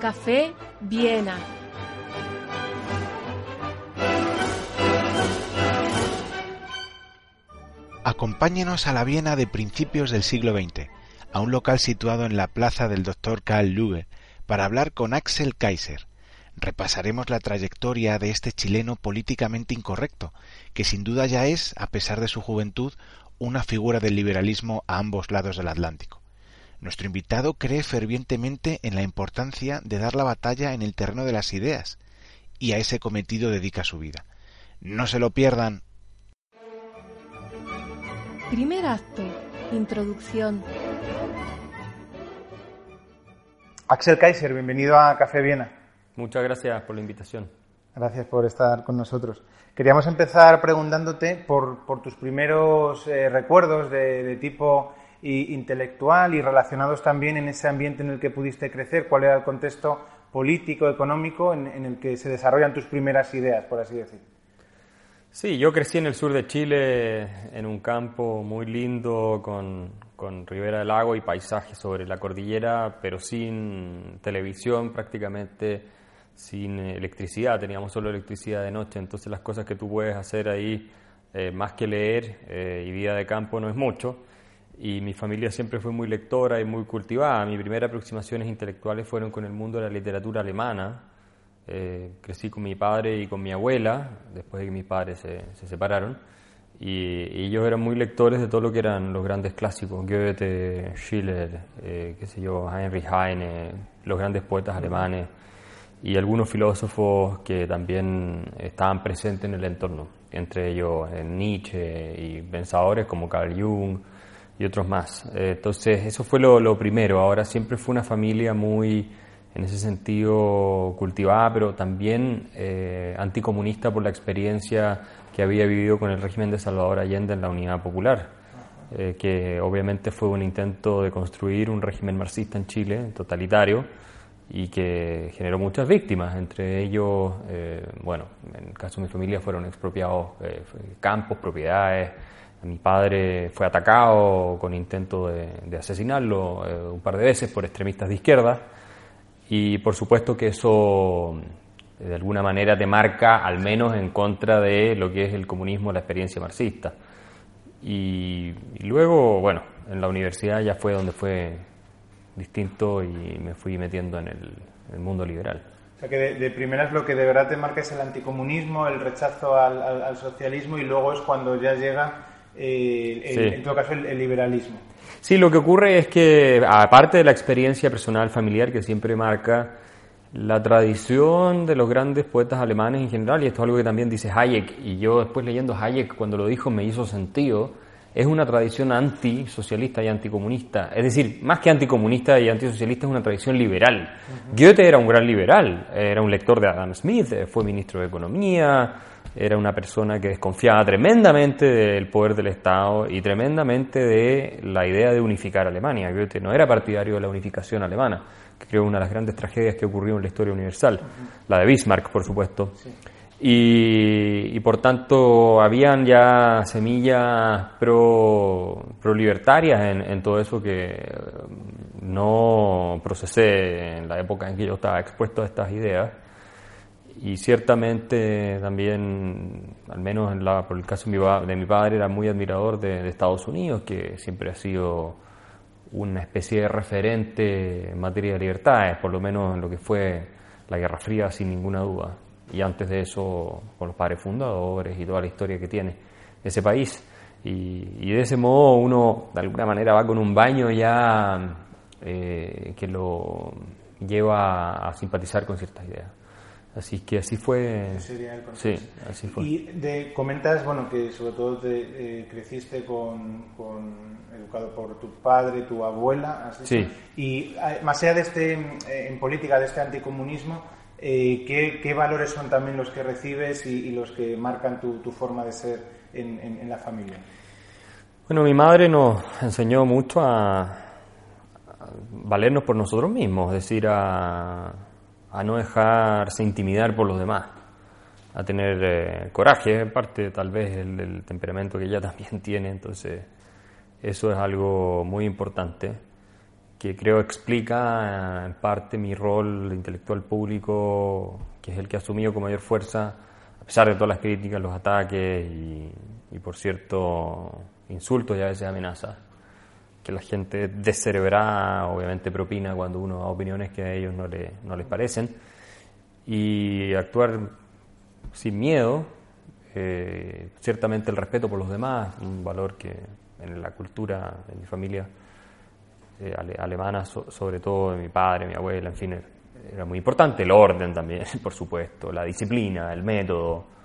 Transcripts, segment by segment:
Café Viena. Acompáñenos a la Viena de principios del siglo XX, a un local situado en la plaza del Dr. Karl Luge, para hablar con Axel Kaiser. Repasaremos la trayectoria de este chileno políticamente incorrecto, que sin duda ya es, a pesar de su juventud, una figura del liberalismo a ambos lados del Atlántico. Nuestro invitado cree fervientemente en la importancia de dar la batalla en el terreno de las ideas, y a ese cometido dedica su vida. No se lo pierdan. Primer acto. Introducción. Axel Kaiser, bienvenido a Café Viena. Muchas gracias por la invitación. Gracias por estar con nosotros. Queríamos empezar preguntándote por, por tus primeros eh, recuerdos de, de tipo y intelectual y relacionados también en ese ambiente en el que pudiste crecer, cuál era el contexto político, económico en, en, el que se desarrollan tus primeras ideas, por así decir. Sí, yo crecí en el sur de Chile, en un campo muy lindo, con, con ribera del lago y paisajes sobre la cordillera, pero sin televisión prácticamente, sin electricidad, teníamos solo electricidad de noche, entonces las cosas que tú puedes hacer ahí, eh, más que leer eh, y vida de campo, no es mucho y mi familia siempre fue muy lectora y muy cultivada. Mis primeras aproximaciones intelectuales fueron con el mundo de la literatura alemana. Eh, crecí con mi padre y con mi abuela, después de que mis padres se, se separaron, y, y, ellos eran muy lectores de todo lo que eran los grandes clásicos, Goethe, Schiller, eh, qué sé yo, Heinrich Heine, los grandes poetas alemanes, y algunos filósofos que también estaban presentes en el entorno, entre ellos eh, Nietzsche y pensadores como Carl Jung, y otros más. Eh, entonces, eso fue lo, lo, primero. Ahora siempre fue una familia muy, en ese sentido, cultivada, pero también eh, anticomunista por la experiencia que había vivido con el régimen de Salvador Allende en la Unidad Popular, eh, que obviamente fue un intento de construir un régimen marxista en Chile, totalitario, y que generó muchas víctimas, entre ellos, bueno, en el caso de mi familia fueron expropiados campos, propiedades, mi padre fue atacado con intento de, de asesinarlo eh, un par de veces por extremistas de izquierda y por supuesto que eso de alguna manera te marca al menos en contra de lo que es el comunismo, la experiencia marxista. Y, y luego, bueno, en la universidad ya fue donde fue distinto y me fui metiendo en el, en el mundo liberal. O sea que de, de, primeras lo que de verdad te marca es el anticomunismo, el rechazo al, al, al socialismo y luego es cuando ya llega eh, el, sí. en todo caso el, el, liberalismo. Sí, lo que ocurre es que, aparte de la experiencia personal familiar que siempre marca la tradición de los grandes poetas alemanes en general, y esto es algo que también dice Hayek, y yo después leyendo Hayek cuando lo dijo me hizo sentido, es una tradición antisocialista y anticomunista. Es decir, más que anticomunista y antisocialista, es una tradición liberal. Uh -huh. Goethe era un gran liberal, era un lector de Adam Smith, fue ministro de Economía, era una persona que desconfiaba tremendamente del poder del Estado y tremendamente de la idea de unificar Alemania. Goethe no era partidario de la unificación alemana, que creo una de las grandes tragedias que ocurrió en la historia universal, la de Bismarck, por supuesto. Y, por tanto habían ya semillas pro, pro libertarias en, en, todo eso que no procesé en la época en que yo estaba expuesto a estas ideas y ciertamente también, al menos en la, por el caso de mi, de mi padre, era muy admirador de, Estados Unidos, que siempre ha sido una especie de referente en materia de libertades, por lo menos en lo que fue la Guerra Fría, sin ninguna duda. Y antes de eso, con los padres fundadores y toda la historia que tiene ese país. Y, y de ese modo uno, de alguna manera, va con un baño ya eh, que lo lleva a simpatizar con ciertas ideas. Así que así fue. Sí, así fue. Y de, comentas, bueno, que sobre todo te, eh, creciste con, con, educado por tu padre, tu abuela, sí. Y eh, más allá de este, eh, en política, de este anticomunismo, eh, ¿qué, ¿qué, valores son también los que recibes y, y los que marcan tu, tu forma de ser en, en, en, la familia? Bueno, mi madre nos enseñó mucho a, a valernos por nosotros mismos, es decir, a a no dejarse intimidar por los demás, a tener eh, coraje, en parte tal vez el, temperamento que ella también tiene, entonces eso es algo muy importante que creo explica en parte mi rol intelectual público, que es el que he asumido con mayor fuerza, a pesar de todas las críticas, los ataques y, y por cierto insultos y a veces amenazas que la gente descerebrada obviamente propina cuando uno da opiniones que a ellos no, le, no les parecen. Y actuar sin miedo, eh, ciertamente el respeto por los demás, un valor que en la cultura de mi familia eh, ale, alemana, so, sobre todo de mi padre, mi abuela, en fin, era muy importante, el orden también, por supuesto, la disciplina, el método,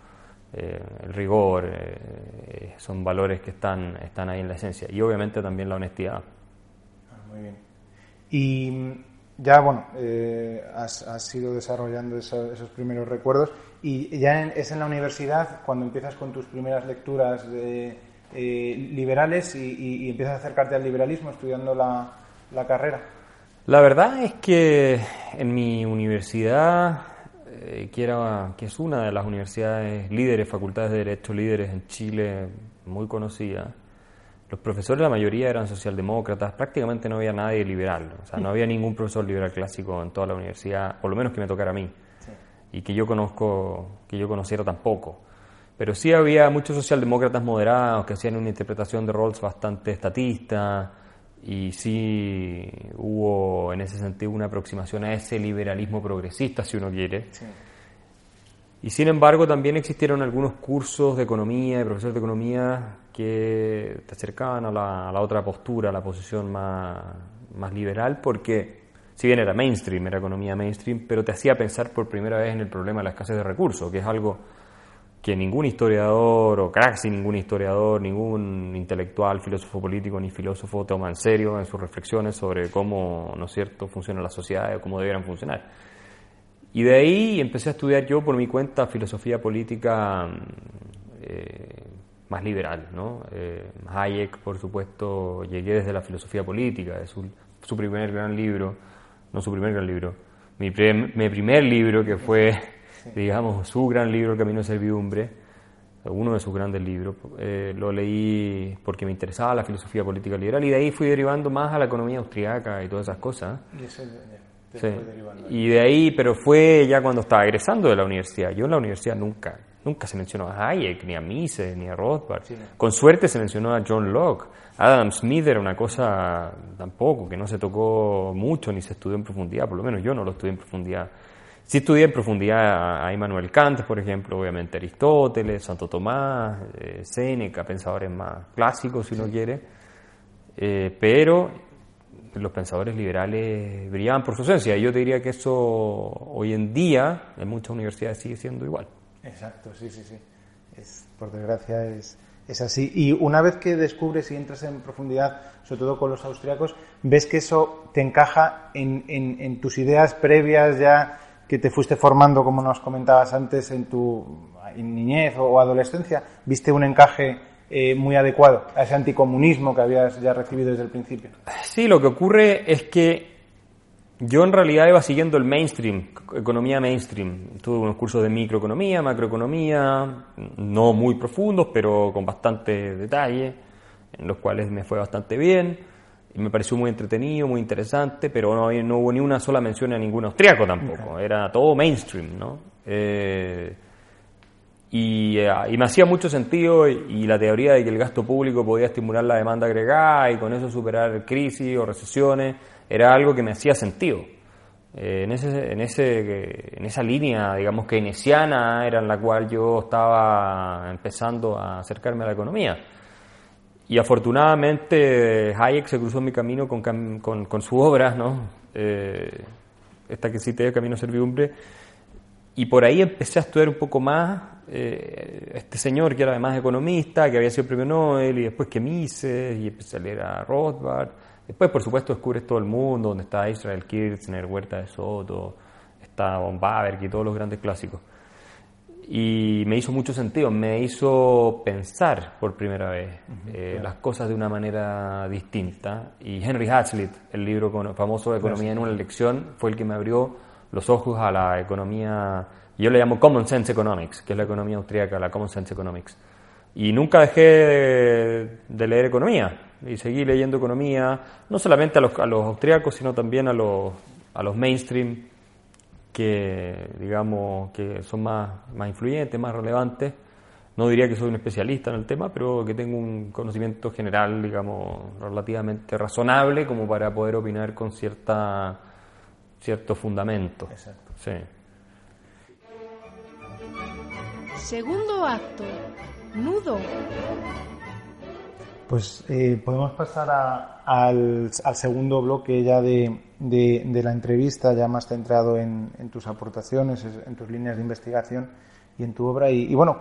eh, el rigor, eh, son valores que están, están ahí en la esencia. Y obviamente también la honestidad. Ah, muy bien. Y ya, bueno, eh, has, has, ido desarrollando eso, esos primeros recuerdos y ya en, es en la universidad cuando empiezas con tus primeras lecturas de, eh, liberales y, y, y, empiezas a acercarte al liberalismo estudiando la, la carrera. La verdad es que en mi universidad eh, que, era, que es una de las universidades líderes, facultades de Derecho líderes en Chile, muy conocida. Los profesores, la mayoría eran socialdemócratas, prácticamente no había nadie liberal, o sea, no había ningún profesor liberal clásico en toda la universidad, por lo menos que me tocara a mí, sí. y que yo conozco, que yo conociera tampoco. Pero sí había muchos socialdemócratas moderados que hacían una interpretación de Rawls bastante estatista, y sí hubo en ese sentido una aproximación a ese liberalismo progresista, si uno quiere. Sí. Y sin embargo también existieron algunos cursos de economía, de profesores de economía, que te acercaban a la, a la otra postura, a la posición más, más liberal, porque si bien era mainstream, era economía mainstream, pero te hacía pensar por primera vez en el problema de la escasez de recursos, que es algo que ningún historiador, o casi ningún historiador, ningún intelectual, filósofo político ni filósofo toma en serio en sus reflexiones sobre cómo, ¿no es cierto?, funciona la sociedad o cómo debieran funcionar. Y de ahí empecé a estudiar yo por mi cuenta filosofía política eh, más liberal, ¿no? Eh, Hayek, por supuesto, llegué desde la filosofía política, es su, primer gran libro, no su primer gran libro, mi primer libro que fue digamos, su gran libro, El Camino de Servidumbre, uno de sus grandes libros, eh, lo leí porque me interesaba la filosofía política liberal y de ahí fui derivando más a la economía austriaca y todas esas cosas. Y, ese, sí. y de ahí, pero fue ya cuando estaba egresando de la universidad. Yo en la universidad nunca, nunca se mencionó a Hayek, ni a Mises, ni a Rothbard. Sí. Con suerte se mencionó a John Locke. Adam Smith era una cosa tampoco, que no se tocó mucho ni se estudió en profundidad, por lo menos yo no lo estudié en profundidad. Sí estudié en profundidad a Immanuel Kant, por ejemplo, obviamente Aristóteles, Santo Tomás, eh, Séneca, pensadores más clásicos, si uno quiere, eh, pero los pensadores liberales brillaban por su esencia. Y yo te diría que eso hoy en día en muchas universidades sigue siendo igual. Exacto, sí, sí, sí. Es, por desgracia es, es así. Y una vez que descubres y entras en profundidad, sobre todo con los austriacos, ves que eso te encaja en, en, en tus ideas previas ya que te fuiste formando, como nos comentabas antes, en tu niñez o adolescencia, viste un encaje eh, muy adecuado a ese anticomunismo que habías ya recibido desde el principio. Sí, lo que ocurre es que yo en realidad iba siguiendo el mainstream, economía mainstream. Tuve unos cursos de microeconomía, macroeconomía, no muy profundos, pero con bastante detalle, en los cuales me fue bastante bien me pareció muy entretenido, muy interesante, pero no, no hubo ni una sola mención a ningún austriaco tampoco, era todo mainstream, ¿no? Eh, y, eh, y, me hacía mucho sentido y, y, la teoría de que el gasto público podía estimular la demanda agregada y con eso superar crisis o recesiones era algo que me hacía sentido. Eh, en, ese, en, ese, en esa línea, digamos, keynesiana era en la cual yo estaba empezando a acercarme a la economía. Y afortunadamente Hayek se cruzó en mi camino con, con, con su obra, ¿no? Eh, esta que cité, Camino Servidumbre, Y por ahí empecé a estudiar un poco más eh, este señor que era además economista, que había sido premio Nobel, y después que Mises, y empecé a leer a Rothbard. Después, por supuesto, descubres todo el mundo, donde está Israel Kirchner, Huerta de Soto, está Von Baberg y todos los grandes clásicos. Y me hizo mucho sentido, me hizo pensar por primera vez eh, las cosas de una manera distinta. Y Henry Hazlitt, el libro famoso de Economía en una lección, fue el que me abrió los ojos a la economía, yo le llamo Common Sense Economics, que es la economía austríaca, la Common Sense Economics. Y nunca dejé de, leer economía, y seguí leyendo economía, no solamente a los, a los austríacos, sino también a los, a los mainstream que, digamos, que son más, más influyentes, más relevantes. No diría que soy un especialista en el tema, pero que tengo un conocimiento general, digamos, relativamente razonable como para poder opinar con cierta cierto fundamento. Exacto. Sí. Segundo acto, nudo. Pues eh, podemos pasar al, segundo bloque ya de, la entrevista, ya más centrado en, tus aportaciones, en tus líneas de investigación y en tu obra. Y, bueno,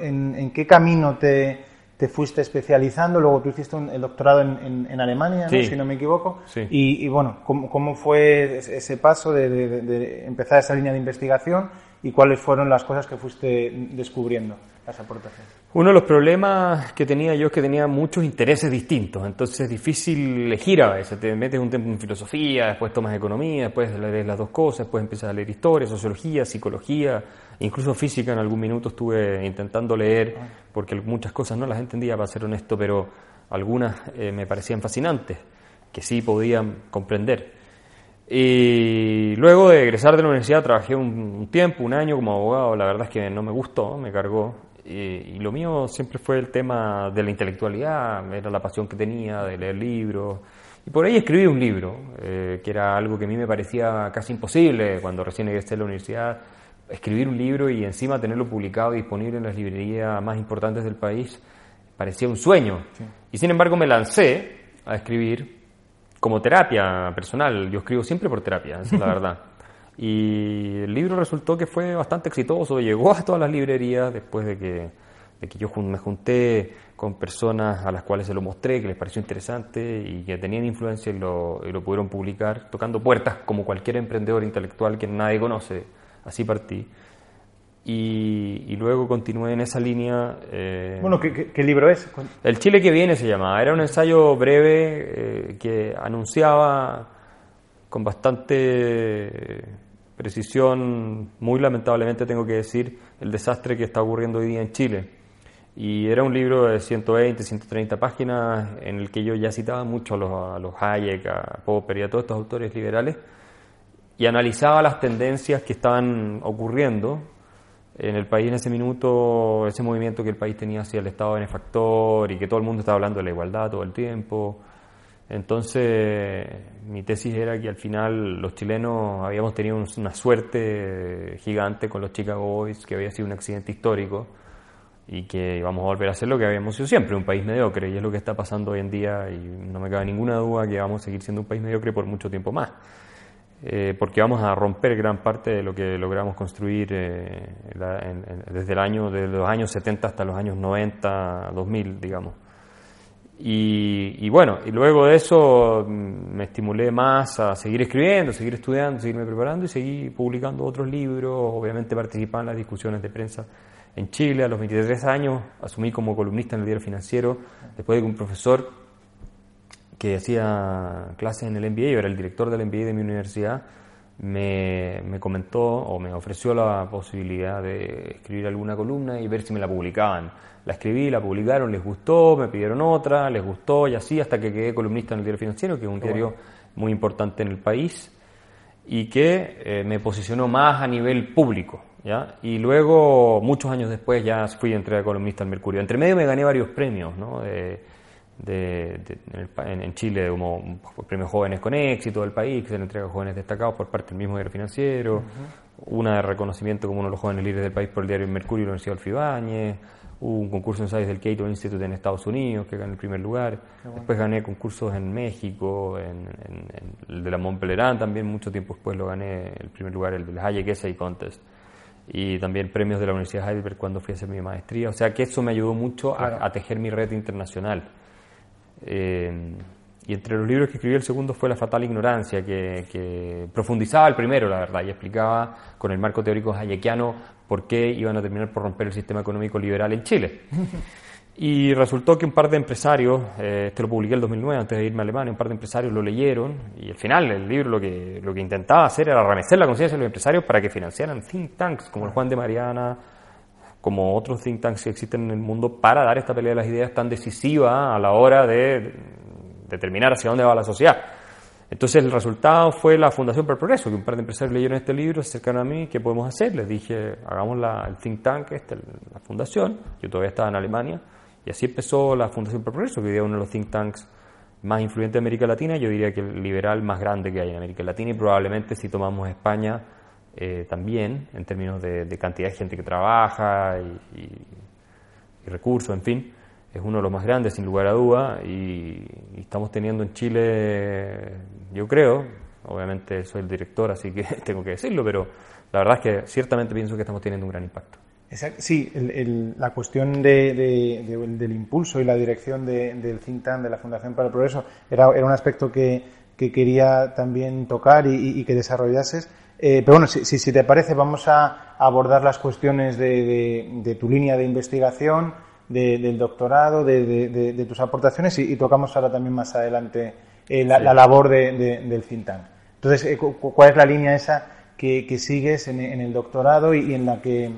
en, qué camino te, te fuiste especializando, luego tú hiciste el doctorado en, Alemania, si no me equivoco. Y, bueno, ¿cómo, fue ese paso de, empezar esa línea de investigación y cuáles fueron las cosas que fuiste descubriendo, Uno de los problemas que tenía yo es que tenía muchos intereses distintos, entonces es difícil elegir a veces. Te metes un tiempo en filosofía, después tomas economía, después lees las dos cosas, después empiezas a leer historia, sociología, psicología, incluso física. En algún minuto estuve intentando leer, porque muchas cosas no las entendía, para ser honesto, pero algunas eh, me parecían fascinantes, que sí podían comprender. Y luego de egresar de la universidad trabajé un tiempo, un año como abogado, la verdad es que no me gustó, me cargó y lo mío siempre fue el tema de la intelectualidad, era la pasión que tenía de leer libros. Y por ahí escribí un libro, eh, que era algo que a mí me parecía casi imposible cuando recién egresé a la universidad. Escribir un libro y encima tenerlo publicado y disponible en las librerías más importantes del país parecía un sueño. Y sin embargo me lancé a escribir como terapia personal. Yo escribo siempre por terapia, esa es la verdad. Y el libro resultó que fue bastante exitoso, llegó a todas las librerías después de que, de que yo me junté con personas a las cuales se lo mostré, que les pareció interesante y que tenían influencia y lo, y lo pudieron publicar, tocando puertas como cualquier emprendedor intelectual que nadie conoce. Así partí. Y, y, luego continué en esa línea. Eh, bueno, ¿qué, ¿qué, libro es? El Chile que viene se llamaba. Era un ensayo breve eh, que anunciaba con bastante precisión, muy lamentablemente tengo que decir, el desastre que está ocurriendo hoy día en Chile. Y era un libro de 120, 130 páginas en el que yo ya citaba mucho a los, Hayek, a Popper y a todos estos autores liberales y analizaba las tendencias que estaban ocurriendo en el país en ese minuto, ese movimiento que el país tenía hacia el Estado benefactor y que todo el mundo estaba hablando de la igualdad todo el tiempo entonces, mi tesis era que al final los chilenos habíamos tenido una suerte gigante con los Chicago Boys, que había sido un accidente histórico y que íbamos a volver a ser lo que habíamos sido siempre, un país mediocre, y es lo que está pasando hoy en día, y no me cabe ninguna duda que vamos a seguir siendo un país mediocre por mucho tiempo más, eh, porque vamos a romper gran parte de lo que logramos construir eh, desde el año, de los años 70 hasta los años 90, 2000, digamos. Y, bueno, y luego de eso mm, me estimulé más a seguir escribiendo, seguir estudiando, seguirme preparando y seguir publicando otros libros, obviamente participar en las discusiones de prensa en Chile. A los 23 años asumí como columnista en el diario financiero, después de que un profesor que hacía clases en el MBA, yo era el director del MBA de mi universidad, me, me, comentó o me ofreció la posibilidad de escribir alguna columna y ver si me la publicaban. La escribí, la publicaron, les gustó, me pidieron otra, les gustó y así hasta que quedé columnista en el Diario Financiero, que es un diario muy importante en el país y que eh, me posicionó más a nivel público. ¿ya? Y luego, muchos años después, ya fui entré a columnista al Mercurio. Entre medio me gané varios premios, ¿no? De, en, Chile como premios jóvenes con éxito del país, que se le entrega a jóvenes destacados por parte del mismo diario financiero, una de reconocimiento como uno de los jóvenes líderes del país por el diario Mercurio y la Universidad de Alfibáñez, hubo un concurso en ensayos del Cato Institute en Estados Unidos que gané el primer lugar, después gané concursos en México, en, el de la Montpellier también, mucho tiempo después lo gané el primer lugar, el del Hayek Essay Contest. y también premios de la Universidad de Heidelberg cuando fui a hacer mi maestría. O sea que eso me ayudó mucho a, tejer mi red internacional. Eh, y entre los libros que escribí, el segundo fue La Fatal Ignorancia, que, profundizaba el primero, la verdad, y explicaba con el marco teórico hayekiano por qué iban a terminar por romper el sistema económico liberal en Chile. Y resultó que un par de empresarios, eh, este lo publiqué en el 2009 antes de irme a Alemania, un par de empresarios lo leyeron y al final el libro lo que, lo que intentaba hacer era remecer la conciencia de los empresarios para que financiaran think tanks como el Juan de Mariana, como otros think tanks que existen en el mundo para dar esta pelea de las ideas tan decisiva a la hora de determinar hacia dónde va la sociedad. Entonces el resultado fue la Fundación para el Progreso, que un par de empresarios leyeron este libro, se acercaron a mí, ¿qué podemos hacer? Les dije, hagamos la, el think tank, este, la fundación, yo todavía estaba en Alemania, y así empezó la Fundación para el Progreso, que hoy día es uno de los think tanks más influyentes de América Latina, yo diría que el liberal más grande que hay en América Latina, y probablemente si tomamos España eh, también, en términos de, cantidad de gente que trabaja y recursos, en fin es uno de los más grandes, sin lugar a duda, y, estamos teniendo en Chile, yo creo, obviamente soy el director, así que tengo que decirlo, pero la verdad es que ciertamente pienso que estamos teniendo un gran impacto. Sí, la cuestión del impulso y la dirección del think tank, de la Fundación para el Progreso, era, un aspecto que, quería también tocar y, que desarrollases. Eh, pero bueno, si, si, te parece, vamos a abordar las cuestiones de, tu línea de investigación, del doctorado, de, tus aportaciones y, tocamos ahora también más adelante eh, la, labor del think Entonces, eh, ¿cuál es la línea esa que, sigues en, el doctorado y, en la que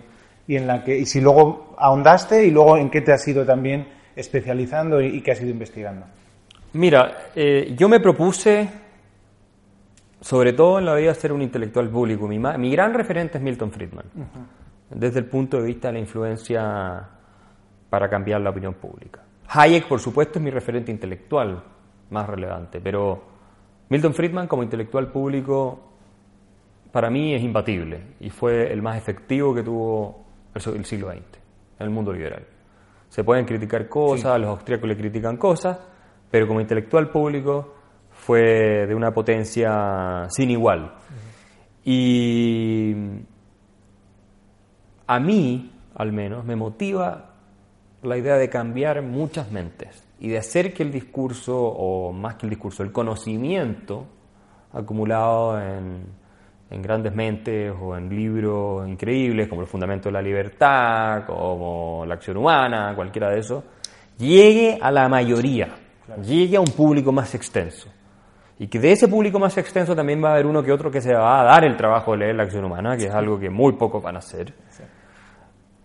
y en la que y si luego ahondaste y luego en qué te has ido también especializando y, qué has ido investigando? Mira, yo me propuse, sobre todo en la vida, ser un intelectual público. Mi, mi gran referente es Milton Friedman, desde el punto de vista de la influencia para cambiar la opinión pública. Hayek, por supuesto, es mi referente intelectual más relevante, pero Milton Friedman como intelectual público para mí es imbatible y fue el más efectivo que tuvo el siglo XX en el mundo liberal. Se pueden criticar cosas, los austríacos le critican cosas, pero como intelectual público fue de una potencia sin igual. Y a mí, al menos, me motiva la idea de cambiar muchas mentes y de hacer que el discurso, o más que el discurso, el conocimiento acumulado en, grandes mentes o en libros increíbles como El Fundamento de la Libertad, como La Acción Humana, cualquiera de esos, llegue a la mayoría, llegue a un público más extenso. Y que de ese público más extenso también va a haber uno que otro que se va a dar el trabajo de leer la acción humana, que es algo que muy pocos van a hacer.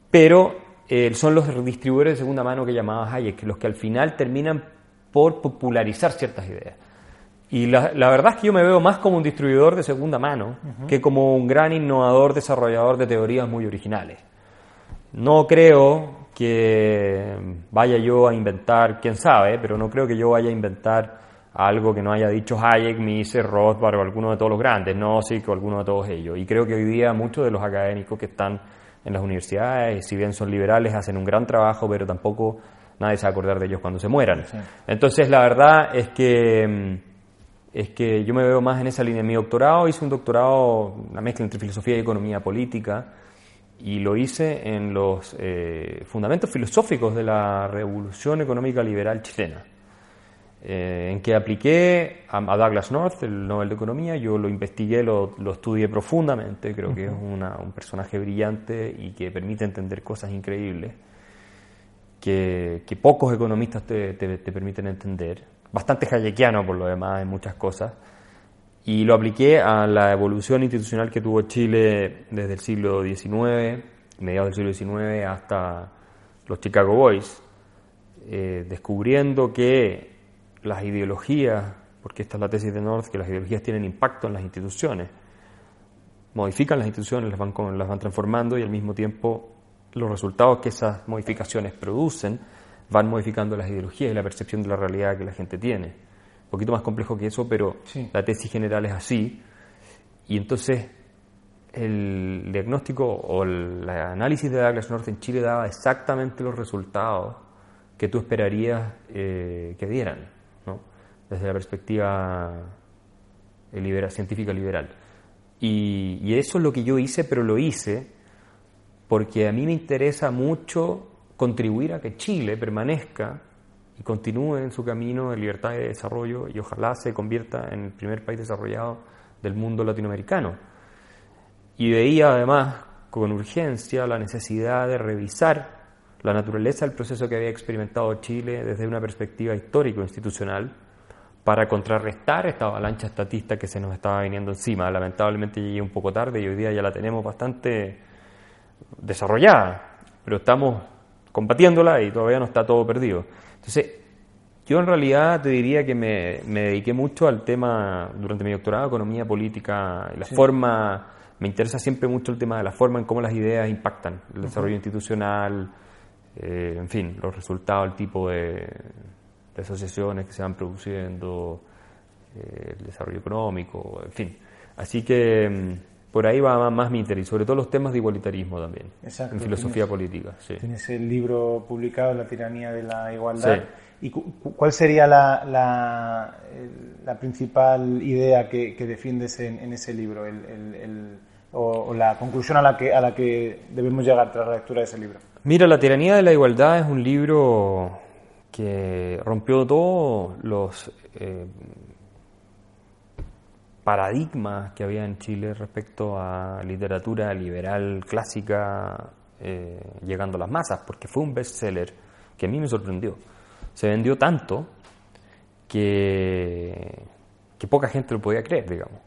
Pero eh, son los distribuidores de segunda mano que llamaba Hayek, los que al final terminan por popularizar ciertas ideas. Y la, verdad es que yo me veo más como un distribuidor de segunda mano que como un gran innovador, desarrollador de teorías muy originales. No creo que vaya yo a inventar, quién sabe, pero no creo que yo vaya a inventar algo que no haya dicho Hayek, Mises, Rothbard o alguno de todos los grandes, no, sí, que alguno de todos ellos. Y creo que hoy día muchos de los académicos que están en las universidades, si bien son liberales, hacen un gran trabajo, pero tampoco nadie se va a acordar de ellos cuando se mueran. Entonces, la verdad es que, mm, es que yo me veo más en esa línea. Mi doctorado hice un doctorado, una mezcla entre filosofía y economía política, y lo hice en los eh, fundamentos filosóficos de la revolución económica liberal chilena. Eh, en que apliqué a, Douglas North, el Nobel de Economía, yo lo investigué, lo, estudié profundamente, creo que es un personaje brillante y que permite entender cosas increíbles que, pocos economistas te, permiten entender, bastante hayekiano por lo demás en muchas cosas, y lo apliqué a la evolución institucional que tuvo Chile desde el siglo XIX, mediados del siglo XIX, hasta los Chicago Boys, eh, descubriendo que las ideologías, porque esta es la tesis de North, que las ideologías tienen impacto en las instituciones, modifican las instituciones, las van, las van transformando y al mismo tiempo los resultados que esas modificaciones producen van modificando las ideologías y la percepción de la realidad que la gente tiene. Un poquito más complejo que eso, pero la tesis general es así. Y entonces el diagnóstico o el análisis de Douglas North en Chile daba exactamente los resultados que tú esperarías eh, que dieran desde la perspectiva científica liberal. Y, eso es lo que yo hice, pero lo hice porque a mí me interesa mucho contribuir a que Chile permanezca y continúe en su camino de libertad y de desarrollo y ojalá se convierta en el primer país desarrollado del mundo latinoamericano. Y veía además con urgencia la necesidad de revisar la naturaleza del proceso que había experimentado Chile desde una perspectiva histórico-institucional para contrarrestar esta avalancha estatista que se nos estaba viniendo encima. Lamentablemente llegué un poco tarde y hoy día ya la tenemos bastante desarrollada, pero estamos combatiéndola y todavía no está todo perdido. Entonces, yo en realidad te diría que me, dediqué mucho al tema, durante mi doctorado, economía política, y la forma, me interesa siempre mucho el tema de la forma en cómo las ideas impactan el desarrollo institucional, eh, en fin, los resultados, el tipo de, asociaciones que se van produciendo, eh, el desarrollo económico, en fin. Así que mm, por ahí va más mi interés, sobre todo los temas de igualitarismo también, en filosofía política. Sí. Tienes el libro publicado, La tiranía de la igualdad. ¿Y cuál sería la, la, principal idea que, defiendes en, ese libro? El, o, la conclusión a la, que, a la que debemos llegar tras la lectura de ese libro? Mira, La tiranía de la igualdad es un libro que rompió todos los eh, paradigmas que había en Chile respecto a literatura liberal clásica eh, llegando a las masas, porque fue un bestseller que a mí me sorprendió. Se vendió tanto que, que poca gente lo podía creer, digamos.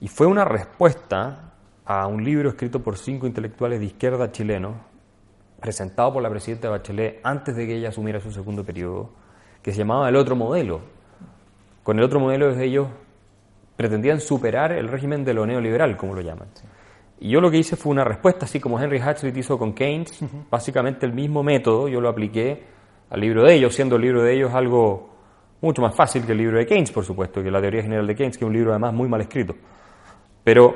Y fue una respuesta a un libro escrito por cinco intelectuales de izquierda chilenos, presentado por la presidenta Bachelet antes de que ella asumiera su segundo periodo, que se llamaba El otro modelo. Con el otro modelo ellos pretendían superar el régimen de lo neoliberal, como lo llaman. Y yo lo que hice fue una respuesta, así como Henry Hazlitt hizo con Keynes, básicamente el mismo método, yo lo apliqué al libro de ellos, siendo el libro de ellos algo mucho más fácil que el libro de Keynes, por supuesto, que la teoría general de Keynes, que es un libro además muy mal escrito. Pero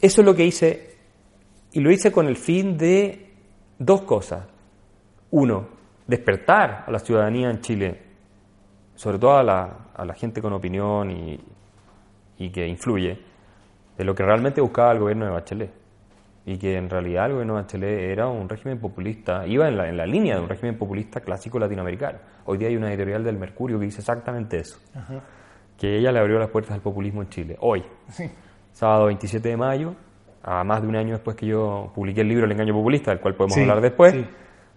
eso es lo que hice, y lo hice con el fin de dos cosas. Uno, despertar a la ciudadanía en Chile, sobre todo a la, gente con opinión y, que influye, de lo que realmente buscaba el gobierno de Bachelet. Y que en realidad el gobierno de Bachelet era un régimen populista, iba en la, línea de un régimen populista clásico latinoamericano. Hoy día hay una editorial del Mercurio que dice exactamente eso. Que ella le abrió las puertas al populismo en Chile. Hoy, sábado 27 de mayo, a más de un año después que yo publiqué el libro El engaño populista, del cual podemos hablar después,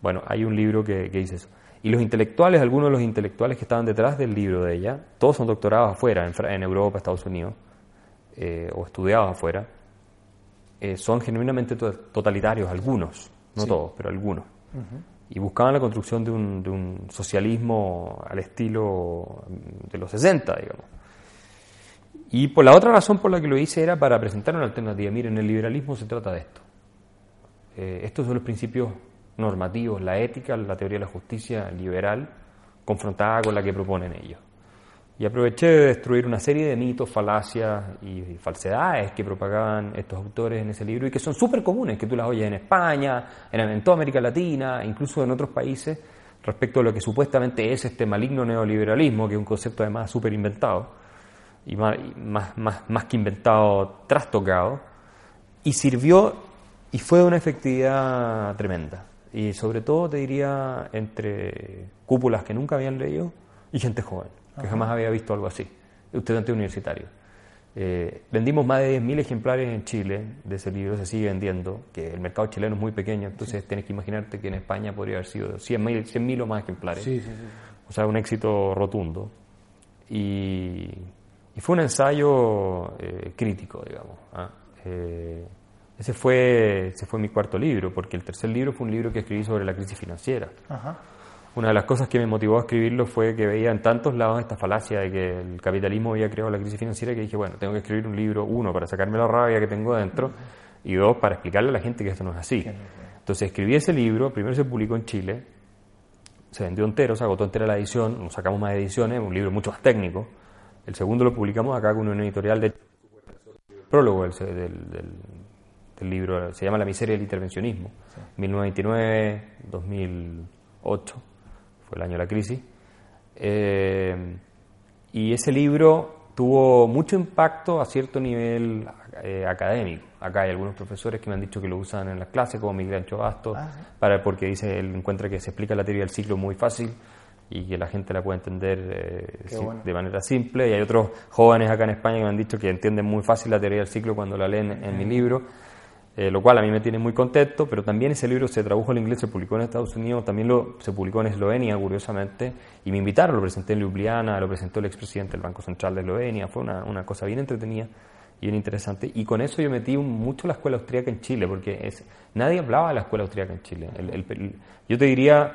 bueno, hay un libro que, dice eso. Y los intelectuales, algunos de los intelectuales que estaban detrás del libro de ella, todos son doctorados afuera, en, Europa, Estados Unidos, eh, o estudiados afuera, eh, son genuinamente totalitarios, algunos, no todos, pero algunos. Y buscaban la construcción de un, de un socialismo al estilo de los 60, digamos y por la otra razón por la que lo hice era para presentar una alternativa. Miren, el liberalismo se trata de esto. Eh, estos son los principios normativos, la ética, la teoría de la justicia liberal, confrontada con la que proponen ellos. Y aproveché de destruir una serie de mitos, falacias y, falsedades que propagaban estos autores en ese libro y que son súper comunes, que tú las oyes en España, en, toda América Latina, incluso en otros países, respecto a lo que supuestamente es este maligno neoliberalismo, que es un concepto además súper inventado y más, más, más, que inventado, trastocado, y sirvió y fue de una efectividad tremenda. Y sobre todo, te diría, entre cúpulas que nunca habían leído y gente joven, que jamás había visto algo así, estudiante universitario. Eh, vendimos más de 10.000 ejemplares en Chile de ese libro, se sigue vendiendo, que el mercado chileno es muy pequeño, entonces tienes que imaginarte que en España podría haber sido 100.000 100 o más ejemplares. o sea, un éxito rotundo. Y y fue un ensayo eh, crítico, digamos. ¿ah? Eh, ese, fue, ese fue mi cuarto libro, porque el tercer libro fue un libro que escribí sobre la crisis financiera. Una de las cosas que me motivó a escribirlo fue que veía en tantos lados esta falacia de que el capitalismo había creado la crisis financiera que dije, bueno, tengo que escribir un libro, uno, para sacarme la rabia que tengo dentro, y dos, para explicarle a la gente que esto no es así. Entonces escribí ese libro, primero se publicó en Chile, se vendió entero, se agotó entera la edición, nos sacamos más ediciones, un libro mucho más técnico, el segundo lo publicamos acá con una editorial de prólogo del, del, libro, se llama La miseria del intervencionismo, 1929-2008, fue el año de la crisis. Eh, y ese libro tuvo mucho impacto a cierto nivel eh, académico. Acá hay algunos profesores que me han dicho que lo usan en las clases, como Miguel Ancho Basto, Ah, para, porque dice, él encuentra que se explica la teoría del ciclo muy fácil y que la gente la puede entender eh, sí, bueno. de manera simple. Y hay otros jóvenes acá en España que me han dicho que entienden muy fácil la teoría del ciclo cuando la leen en mi libro. eh, lo cual a mí me tiene muy contento, pero también ese libro se tradujo al inglés, se publicó en Estados Unidos, también lo, se publicó en Eslovenia, curiosamente, y me invitaron, lo presenté en Ljubljana, lo presentó el expresidente del Banco Central de Eslovenia, fue una, una cosa bien entretenida y bien interesante, y con eso yo metí mucho la escuela austríaca en Chile, porque es, nadie hablaba de la escuela austríaca en Chile. El- el- el- yo te diría,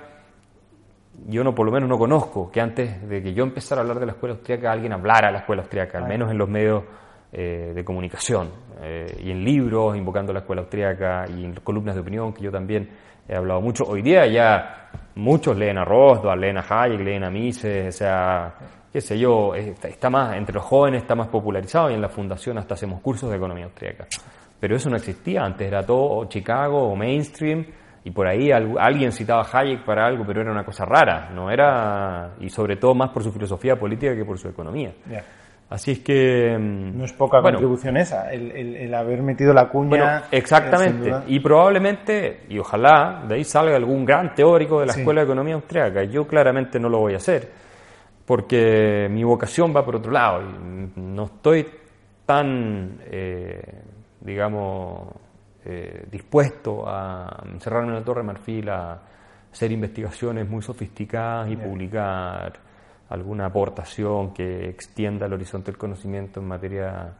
yo no por lo menos no conozco que antes de que yo empezara a hablar de la escuela austríaca alguien hablara de la escuela austríaca, al menos en los medios eh, de comunicación eh, y en libros invocando la escuela austríaca y en columnas de opinión que yo también he hablado mucho. Hoy día ya muchos leen a Rosdal, leen a Hayek, leen a Mises, o sea, qué sé yo, está, está más, entre los jóvenes está más popularizado y en la fundación hasta hacemos cursos de economía austríaca. Pero eso no existía, antes era todo o Chicago o mainstream y por ahí al- alguien citaba a Hayek para algo, pero era una cosa rara, no era, y sobre todo más por su filosofía política que por su economía. Así es que... mm, No es poca bueno, contribución esa, el, el- el haber metido la cuña. bueno, eh, exactamente. Y probablemente, y ojalá, de ahí salga algún gran teórico de la Sí. Escuela de Economía Austriaca. Yo claramente no lo voy a hacer, porque mi vocación va por otro lado. No estoy tan, eh, digamos, eh, dispuesto a encerrarme en la Torre Marfil a hacer investigaciones muy sofisticadas y publicar alguna aportación que extienda el horizonte del conocimiento en materia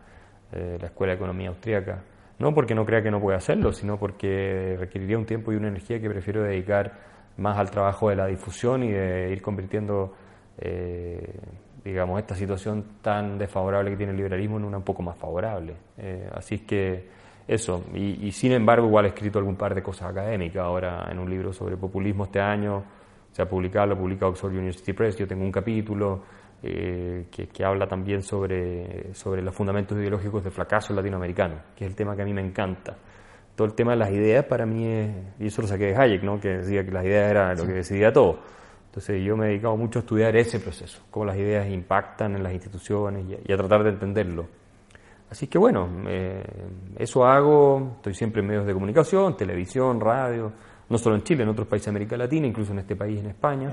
eh, de la Escuela de Economía Austríaca. No porque no crea que no pueda hacerlo, sino porque requeriría un tiempo y una energía que prefiero dedicar más al trabajo de la difusión y de ir convirtiendo, eh, digamos, esta situación tan desfavorable que tiene el liberalismo en una un poco más favorable. Eh, así es que eso, y, y sin embargo igual he escrito algún par de cosas académicas ahora en un libro sobre populismo este año, se ha publicado, lo publica Oxford University Press, yo tengo un capítulo eh, que, que habla también sobre, sobre los fundamentos ideológicos del fracaso latinoamericano, que es el tema que a mí me encanta. Todo el tema de las ideas para mí es, y eso lo saqué de Hayek, ¿no? que decía que las ideas era lo que decidía todo. Entonces yo me he dedicado mucho a estudiar ese proceso, cómo las ideas impactan en las instituciones y a, y a tratar de entenderlo. Así que bueno, eh, eso hago, estoy siempre en medios de comunicación, televisión, radio, no solo en Chile, en otros países de América Latina, incluso en este país, en España,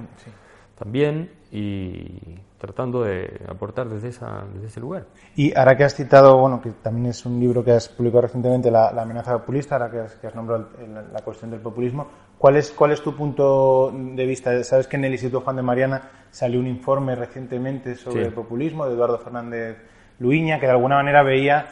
también, y tratando de aportar desde, esa, desde ese lugar. Y ahora que has citado, bueno, que también es un libro que has publicado recientemente, La, la amenaza populista, ahora que has, que has nombrado el- la cuestión del populismo, ¿cuál es, ¿cuál es tu punto de vista? Sabes que en el Instituto Juan de Mariana salió un informe recientemente sobre Sí. el populismo de Eduardo Fernández Luiña, que de alguna manera veía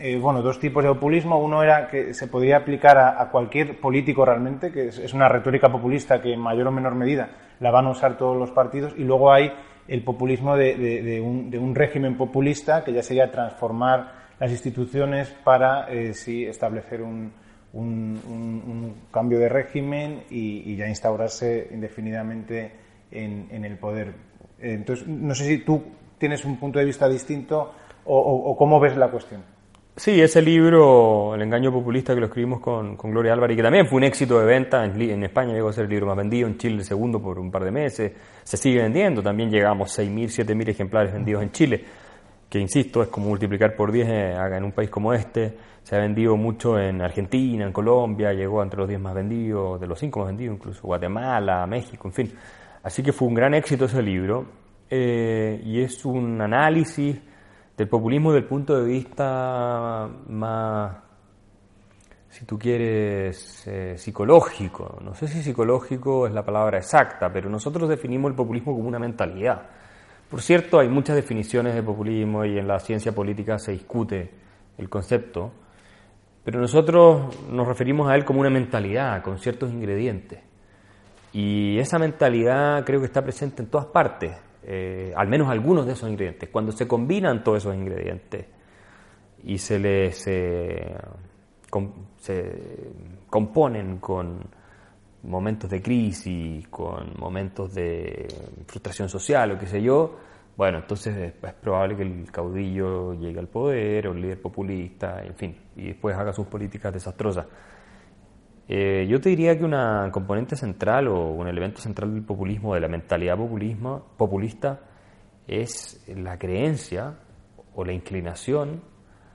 eh, bueno, dos tipos de populismo. Uno era que se podría aplicar a, cualquier político realmente, que es, una retórica populista que en mayor o menor medida la van a usar todos los partidos. Y luego hay el populismo de, un, régimen populista, que ya sería transformar las instituciones para eh, sí establecer un cambio de régimen y, y ya instaurarse indefinidamente en, en el poder. Entonces, no sé si tú tienes un punto de vista distinto o, o- cómo ves la cuestión. Sí, ese libro, El engaño populista, que lo escribimos con, con Gloria Álvarez, que también fue un éxito de venta en, en España, llegó a ser el libro más vendido, en Chile el segundo por un par de meses, se sigue vendiendo, también llegamos a 6.000, 7.000 ejemplares vendidos en Chile, que insisto, es como multiplicar por 10 eh, en un país como este, se ha vendido mucho en Argentina, en Colombia, llegó entre los 10 más vendidos, de los 5 más vendidos incluso, Guatemala, México, en fin. Así que fue un gran éxito ese libro, eh, y es un análisis del populismo desde el punto de vista más, si tú quieres, eh, psicológico. No sé si psicológico es la palabra exacta, pero nosotros definimos el populismo como una mentalidad. Por cierto, hay muchas definiciones de populismo y en la ciencia política se discute el concepto, pero nosotros nos referimos a él como una mentalidad, con ciertos ingredientes. Y esa mentalidad creo que está presente en todas partes, eh, al menos algunos de esos ingredientes. Cuando se combinan todos esos ingredientes y se les se componen con momentos de crisis, con momentos de frustración social o qué sé yo, bueno, entonces es, es probable que el caudillo llegue al poder o el líder populista, en fin, y después haga sus políticas desastrosas. Eh, yo te diría que una componente central o un elemento central del populismo, de la mentalidad populismo, populista, es la creencia o la inclinación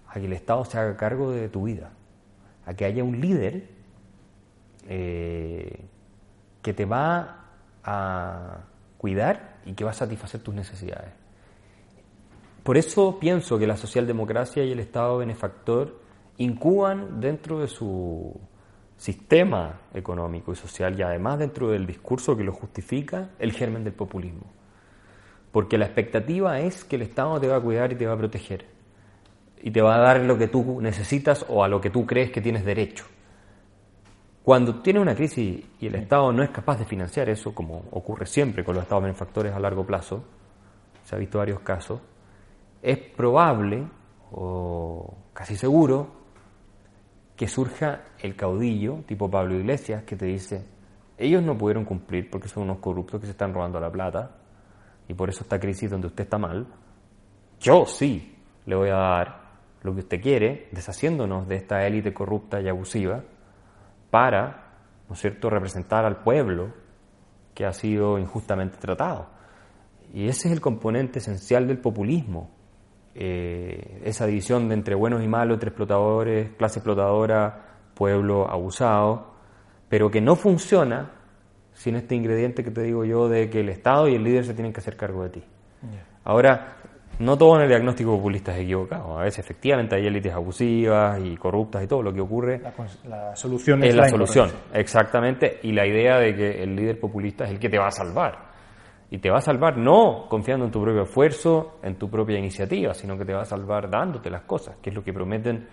a que el Estado se haga cargo de tu vida, a que haya un líder eh, que te va a cuidar y que va a satisfacer tus necesidades. Por eso pienso que la socialdemocracia y el Estado benefactor incuban dentro de su sistema económico y social y además dentro del discurso que lo justifica el germen del populismo. Porque la expectativa es que el Estado te va a cuidar y te va a proteger y te va a dar lo que tú necesitas o a lo que tú crees que tienes derecho. Cuando tienes una crisis y el Estado no es capaz de financiar eso, como ocurre siempre con los Estados benefactores a largo plazo, se ha visto varios casos, es probable o casi seguro que surja el caudillo, tipo Pablo Iglesias, que te dice, ellos no pudieron cumplir porque son unos corruptos que se están robando la plata y por eso esta crisis donde usted está mal, yo sí le voy a dar lo que usted quiere, deshaciéndonos de esta élite corrupta y abusiva, para, ¿no cierto?, representar al pueblo que ha sido injustamente tratado. Y ese es el componente esencial del populismo, eh, esa división de entre buenos y malos, entre explotadores, clase explotadora, pueblo abusado, pero que no funciona sin este ingrediente que te digo yo de que el Estado y el líder se tienen que hacer cargo de ti. Ahora, no todo en el diagnóstico populista es equivocado. A veces efectivamente hay élites abusivas y corruptas y todo lo que ocurre. La, solución es, la, solución, exactamente. Y la idea de que el líder populista es el que te va a salvar. Y te va a salvar no confiando en tu propio esfuerzo, en tu propia iniciativa, sino que te va a salvar dándote las cosas, que es lo que prometen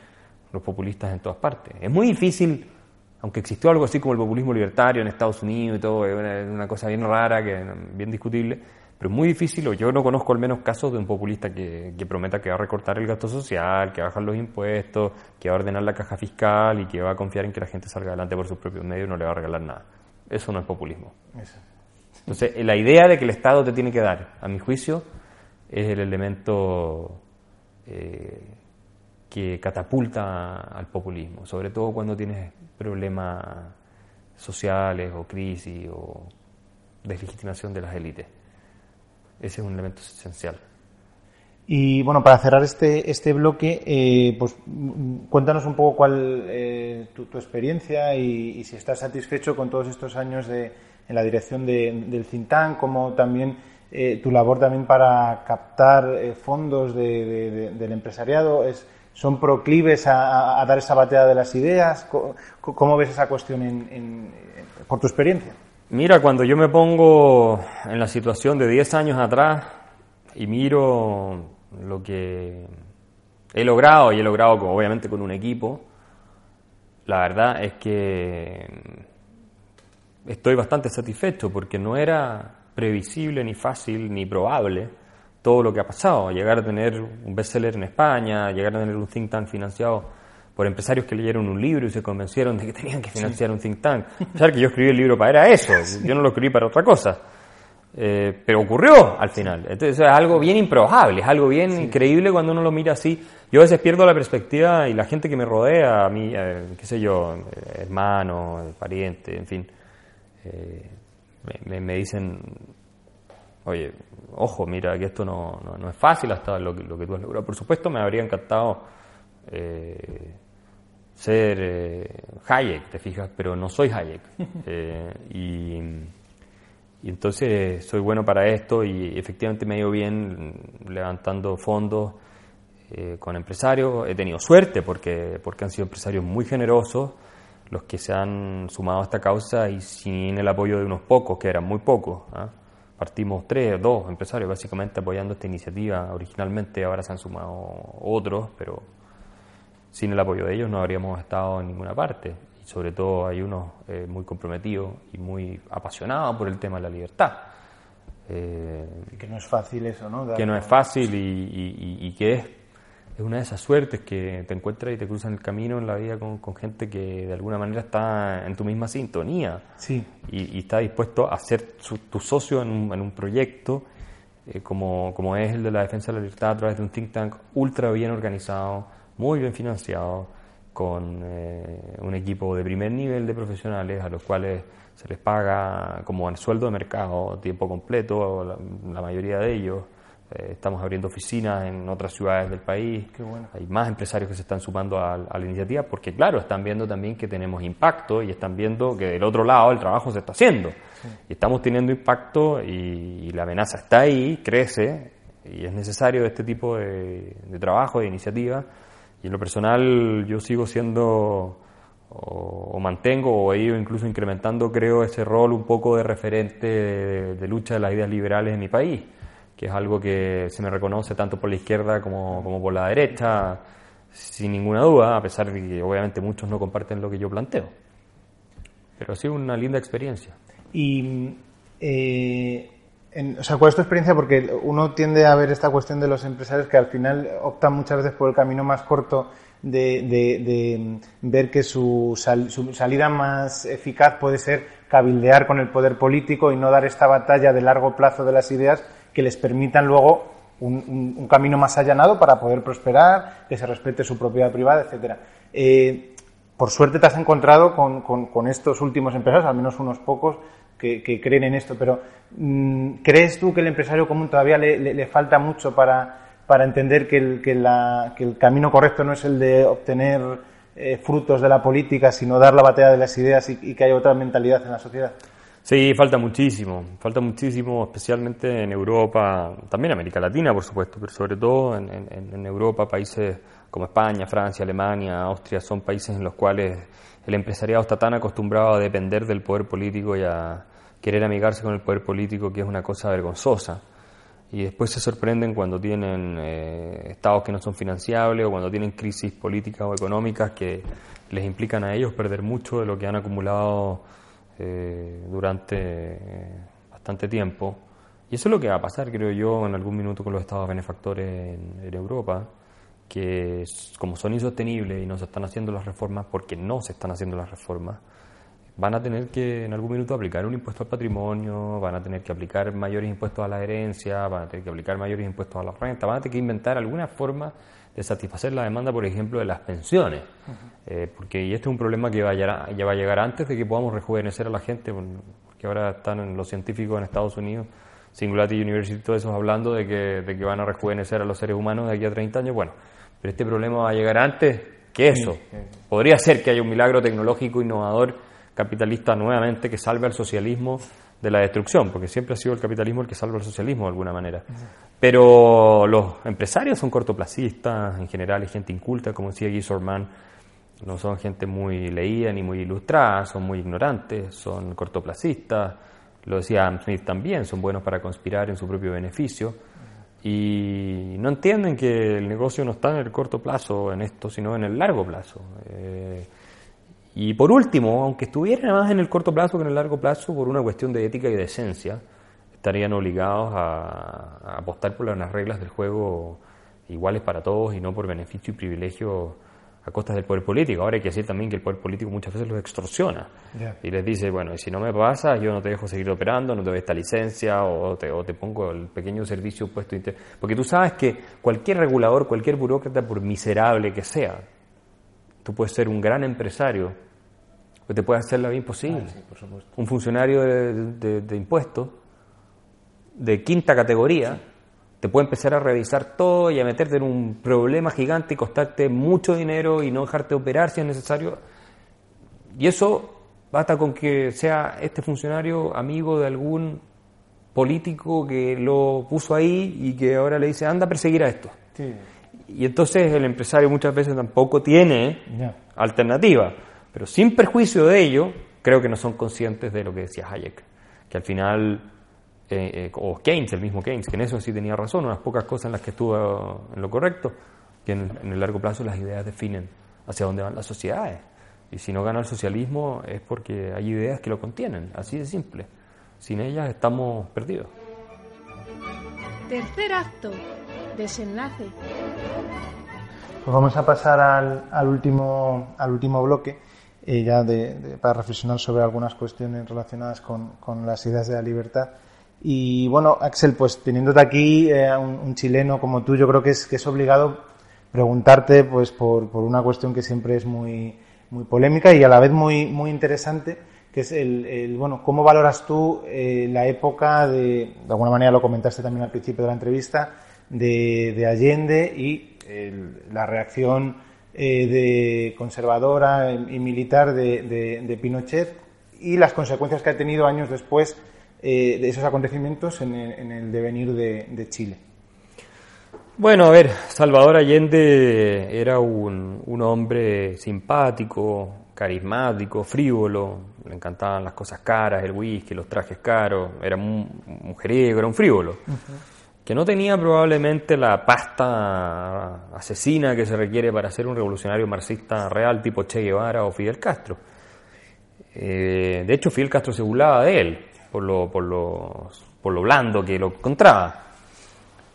los populistas en todas partes. Es muy difícil, aunque existió algo así como el populismo libertario en Estados Unidos y todo, es una, cosa bien rara, que bien discutible, pero es muy difícil, o yo no conozco al menos casos de un populista que, que prometa que va a recortar el gasto social, que va a bajar los impuestos, que va a ordenar la caja fiscal y que va a confiar en que la gente salga adelante por sus propios medios y no le va a regalar nada. Eso no es populismo. Eso. Entonces, la idea de que el Estado te tiene que dar, a mi juicio, es el elemento eh, que catapulta al populismo, sobre todo cuando tienes problemas sociales o crisis o deslegitimación de las élites. Ese es un elemento esencial. Y bueno, para cerrar este, este bloque, eh, pues cuéntanos un poco cuál eh, tu, experiencia y si estás satisfecho con todos estos años de, en la dirección del Cintán, como también eh, tu labor también para captar eh, fondos del empresariado. Es, ¿Son proclives a, dar esa bateada de las ideas? ¿Cómo, ves esa cuestión por tu experiencia? Mira, cuando yo me pongo en la situación de 10 años atrás y miro lo que he logrado, y he logrado obviamente con un equipo, la verdad es que estoy bastante satisfecho porque no era previsible, ni fácil, ni probable todo lo que ha pasado. Llegar a tener un bestseller en España, llegar a tener un think tank financiado por empresarios que leyeron un libro y se convencieron de que tenían que financiar un think tank. Pensar que yo escribí el libro para eso, yo no lo escribí para otra cosa. Eh, pero ocurrió al final. Entonces es algo bien improbable, es algo bien increíble cuando uno lo mira así. Yo a veces pierdo la perspectiva y la gente que me rodea, a mí, eh, qué sé yo, eh, hermano, pariente, en fin, eh, me, dicen, oye, ojo, mira que esto no, no, es fácil hasta lo que, lo que tú has logrado. Por supuesto me habría encantado eh, ser eh, Hayek, te fijas, pero no soy Hayek. y, y, entonces soy bueno para esto y efectivamente me ha ido bien levantando fondos con empresarios. He tenido suerte porque, porque han sido empresarios muy generosos los que se han sumado a esta causa y sin el apoyo de unos pocos, que eran muy pocos. ¿ah? Partimos tres, dos empresarios básicamente apoyando esta iniciativa originalmente, ahora se han sumado otros, pero sin el apoyo de ellos no habríamos estado en ninguna parte. Y sobre todo hay unos eh, muy comprometidos y muy apasionados por el tema de la libertad. Eh, que no es fácil eso, ¿no? que no es fácil y, y que es es una de esas suertes que te encuentras y te cruzan el camino en la vida con, gente que de alguna manera está en tu misma sintonía sí. y, está dispuesto a ser tu socio en un, proyecto eh, como, como es el de la defensa de la libertad a través de un think tank ultra bien organizado, muy bien financiado, con eh, un equipo de primer nivel de profesionales a los cuales se les paga como el sueldo de mercado, tiempo completo, la mayoría de ellos Eh, estamos abriendo oficinas en otras ciudades del país. Hay más empresarios que se están sumando a, la iniciativa porque, claro, están viendo también que tenemos impacto y están viendo que del otro lado el trabajo se está haciendo. Y estamos teniendo impacto y, la amenaza está ahí, crece y es necesario este tipo de, trabajo, de iniciativa. Y en lo personal yo sigo siendo o, mantengo o he ido incluso incrementando, creo, ese rol un poco de referente de lucha de las ideas liberales en mi país que es algo que se me reconoce tanto por la izquierda como, como por la derecha, sin ninguna duda, a pesar de que obviamente muchos no comparten lo que yo planteo. Pero ha sido una linda experiencia. Y, eh, o sea, ¿cuál es tu experiencia? Porque uno tiende a ver esta cuestión de los empresarios que al final optan muchas veces por el camino más corto de, de, ver que su, su, salida más eficaz puede ser cabildear con el poder político y no dar esta batalla de largo plazo de las ideas que les permitan luego un, camino más allanado para poder prosperar, que se respete su propiedad privada, etcétera. Eh, por suerte te has encontrado con, estos últimos empresarios, al menos unos pocos, que, creen en esto, pero mm, ¿crees tú que el empresario común todavía le, falta mucho para, para entender que el, camino correcto no es el de obtener eh, frutos de la política, sino dar la batalla de las ideas y que haya otra mentalidad en la sociedad? Sí, falta muchísimo, falta muchísimo, especialmente en Europa, también América Latina, por supuesto, pero sobre todo en, Europa, países como España, Francia, Alemania, Austria, son países en los cuales el empresariado está tan acostumbrado a depender del poder político y a querer amigarse con el poder político que es una cosa vergonzosa. Y después se sorprenden cuando tienen eh, estados que no son financiables o cuando tienen crisis políticas o económicas que les implican a ellos perder mucho de lo que han acumulado eh, durante eh, bastante tiempo. Y eso es lo que va a pasar, creo yo, en algún minuto con los estados benefactores en, Europa, que como son insostenibles y no se están haciendo las reformas porque no se están haciendo las reformas, van a tener que en algún minuto aplicar un impuesto al patrimonio, van a tener que aplicar mayores impuestos a la herencia, van a tener que aplicar mayores impuestos a la renta, van a tener que inventar alguna forma de satisfacer la demanda, por ejemplo, de las pensiones. Eh, porque y este es un problema que va a, llegar, ya va a llegar antes de que podamos rejuvenecer a la gente, porque ahora están los científicos en Estados Unidos, Singularity University, todos esos hablando de que, de que van a rejuvenecer a los seres humanos de aquí a 30 años. Bueno, pero este problema va a llegar antes que eso. Podría ser que haya un milagro tecnológico innovador capitalista nuevamente que salve al socialismo de la destrucción, porque siempre ha sido el capitalismo el que salva al socialismo de alguna manera. Pero los empresarios son cortoplacistas, en general hay gente inculta, como decía Guy Sorman, no son gente muy leída ni muy ilustrada, son muy ignorantes, son cortoplacistas, lo decía Adam Smith también, son buenos para conspirar en su propio beneficio y no entienden que el negocio no está en el corto plazo en esto, sino en el largo plazo. Eh, y por último, aunque estuvieran más en el corto plazo que en el largo plazo, por una cuestión de ética y de esencia, estarían obligados a, apostar por las reglas del juego iguales para todos y no por beneficio y privilegio a costas del poder político. Ahora hay que decir también que el poder político muchas veces los extorsiona y les dice, bueno, si no me pasa, yo no te dejo seguir operando, no te doy esta licencia o te, o te pongo el pequeño servicio puesto. Porque tú sabes que cualquier regulador, cualquier burócrata, por miserable que sea, tú puedes ser un gran empresario, pues te puede hacer la vida imposible. Ah, un funcionario de impuestos de quinta categoría, te puede empezar a revisar todo y a meterte en un problema gigante y costarte mucho dinero y no dejarte operar si es necesario. Y eso basta con que sea este funcionario amigo de algún político que lo puso ahí y que ahora le dice, anda a perseguir a esto. Y entonces el empresario muchas veces tampoco tiene alternativa. Pero sin perjuicio de ello, creo que no son conscientes de lo que decía Hayek, que al final eh, eh, o Keynes, el mismo Keynes, que en eso sí tenía razón, unas pocas cosas en las que estuvo en lo correcto, que en, el largo plazo las ideas definen hacia dónde van las sociedades. Y si no gana el socialismo es porque hay ideas que lo contienen, así de simple. Sin ellas estamos perdidos. Tercer acto, desenlace. Pues vamos a pasar al, último, al último bloque, eh, ya para reflexionar sobre algunas cuestiones relacionadas con, con las ideas de la libertad. Y bueno, Axel, pues teniéndote aquí, eh, un, chileno como tú, yo creo que es, que es obligado preguntarte pues por, por una cuestión que siempre es muy, muy polémica y a la vez muy, muy interesante, que es el, el bueno, ¿cómo valoras tú eh, la época de, de alguna manera lo comentaste también al principio de la entrevista, de, Allende y la reacción eh, de conservadora y militar de, Pinochet y las consecuencias que ha tenido años después eh, de esos acontecimientos en el, devenir de, Chile. Bueno, a ver, Salvador Allende era un, un hombre simpático, carismático, frívolo, le encantaban las cosas caras, el whisky, los trajes caros, era un mujeriego, era un frívolo, que no tenía probablemente la pasta asesina que se requiere para ser un revolucionario marxista real tipo Che Guevara o Fidel Castro. Eh, de hecho, Fidel Castro se burlaba de él por lo, por, por lo blando que lo encontraba.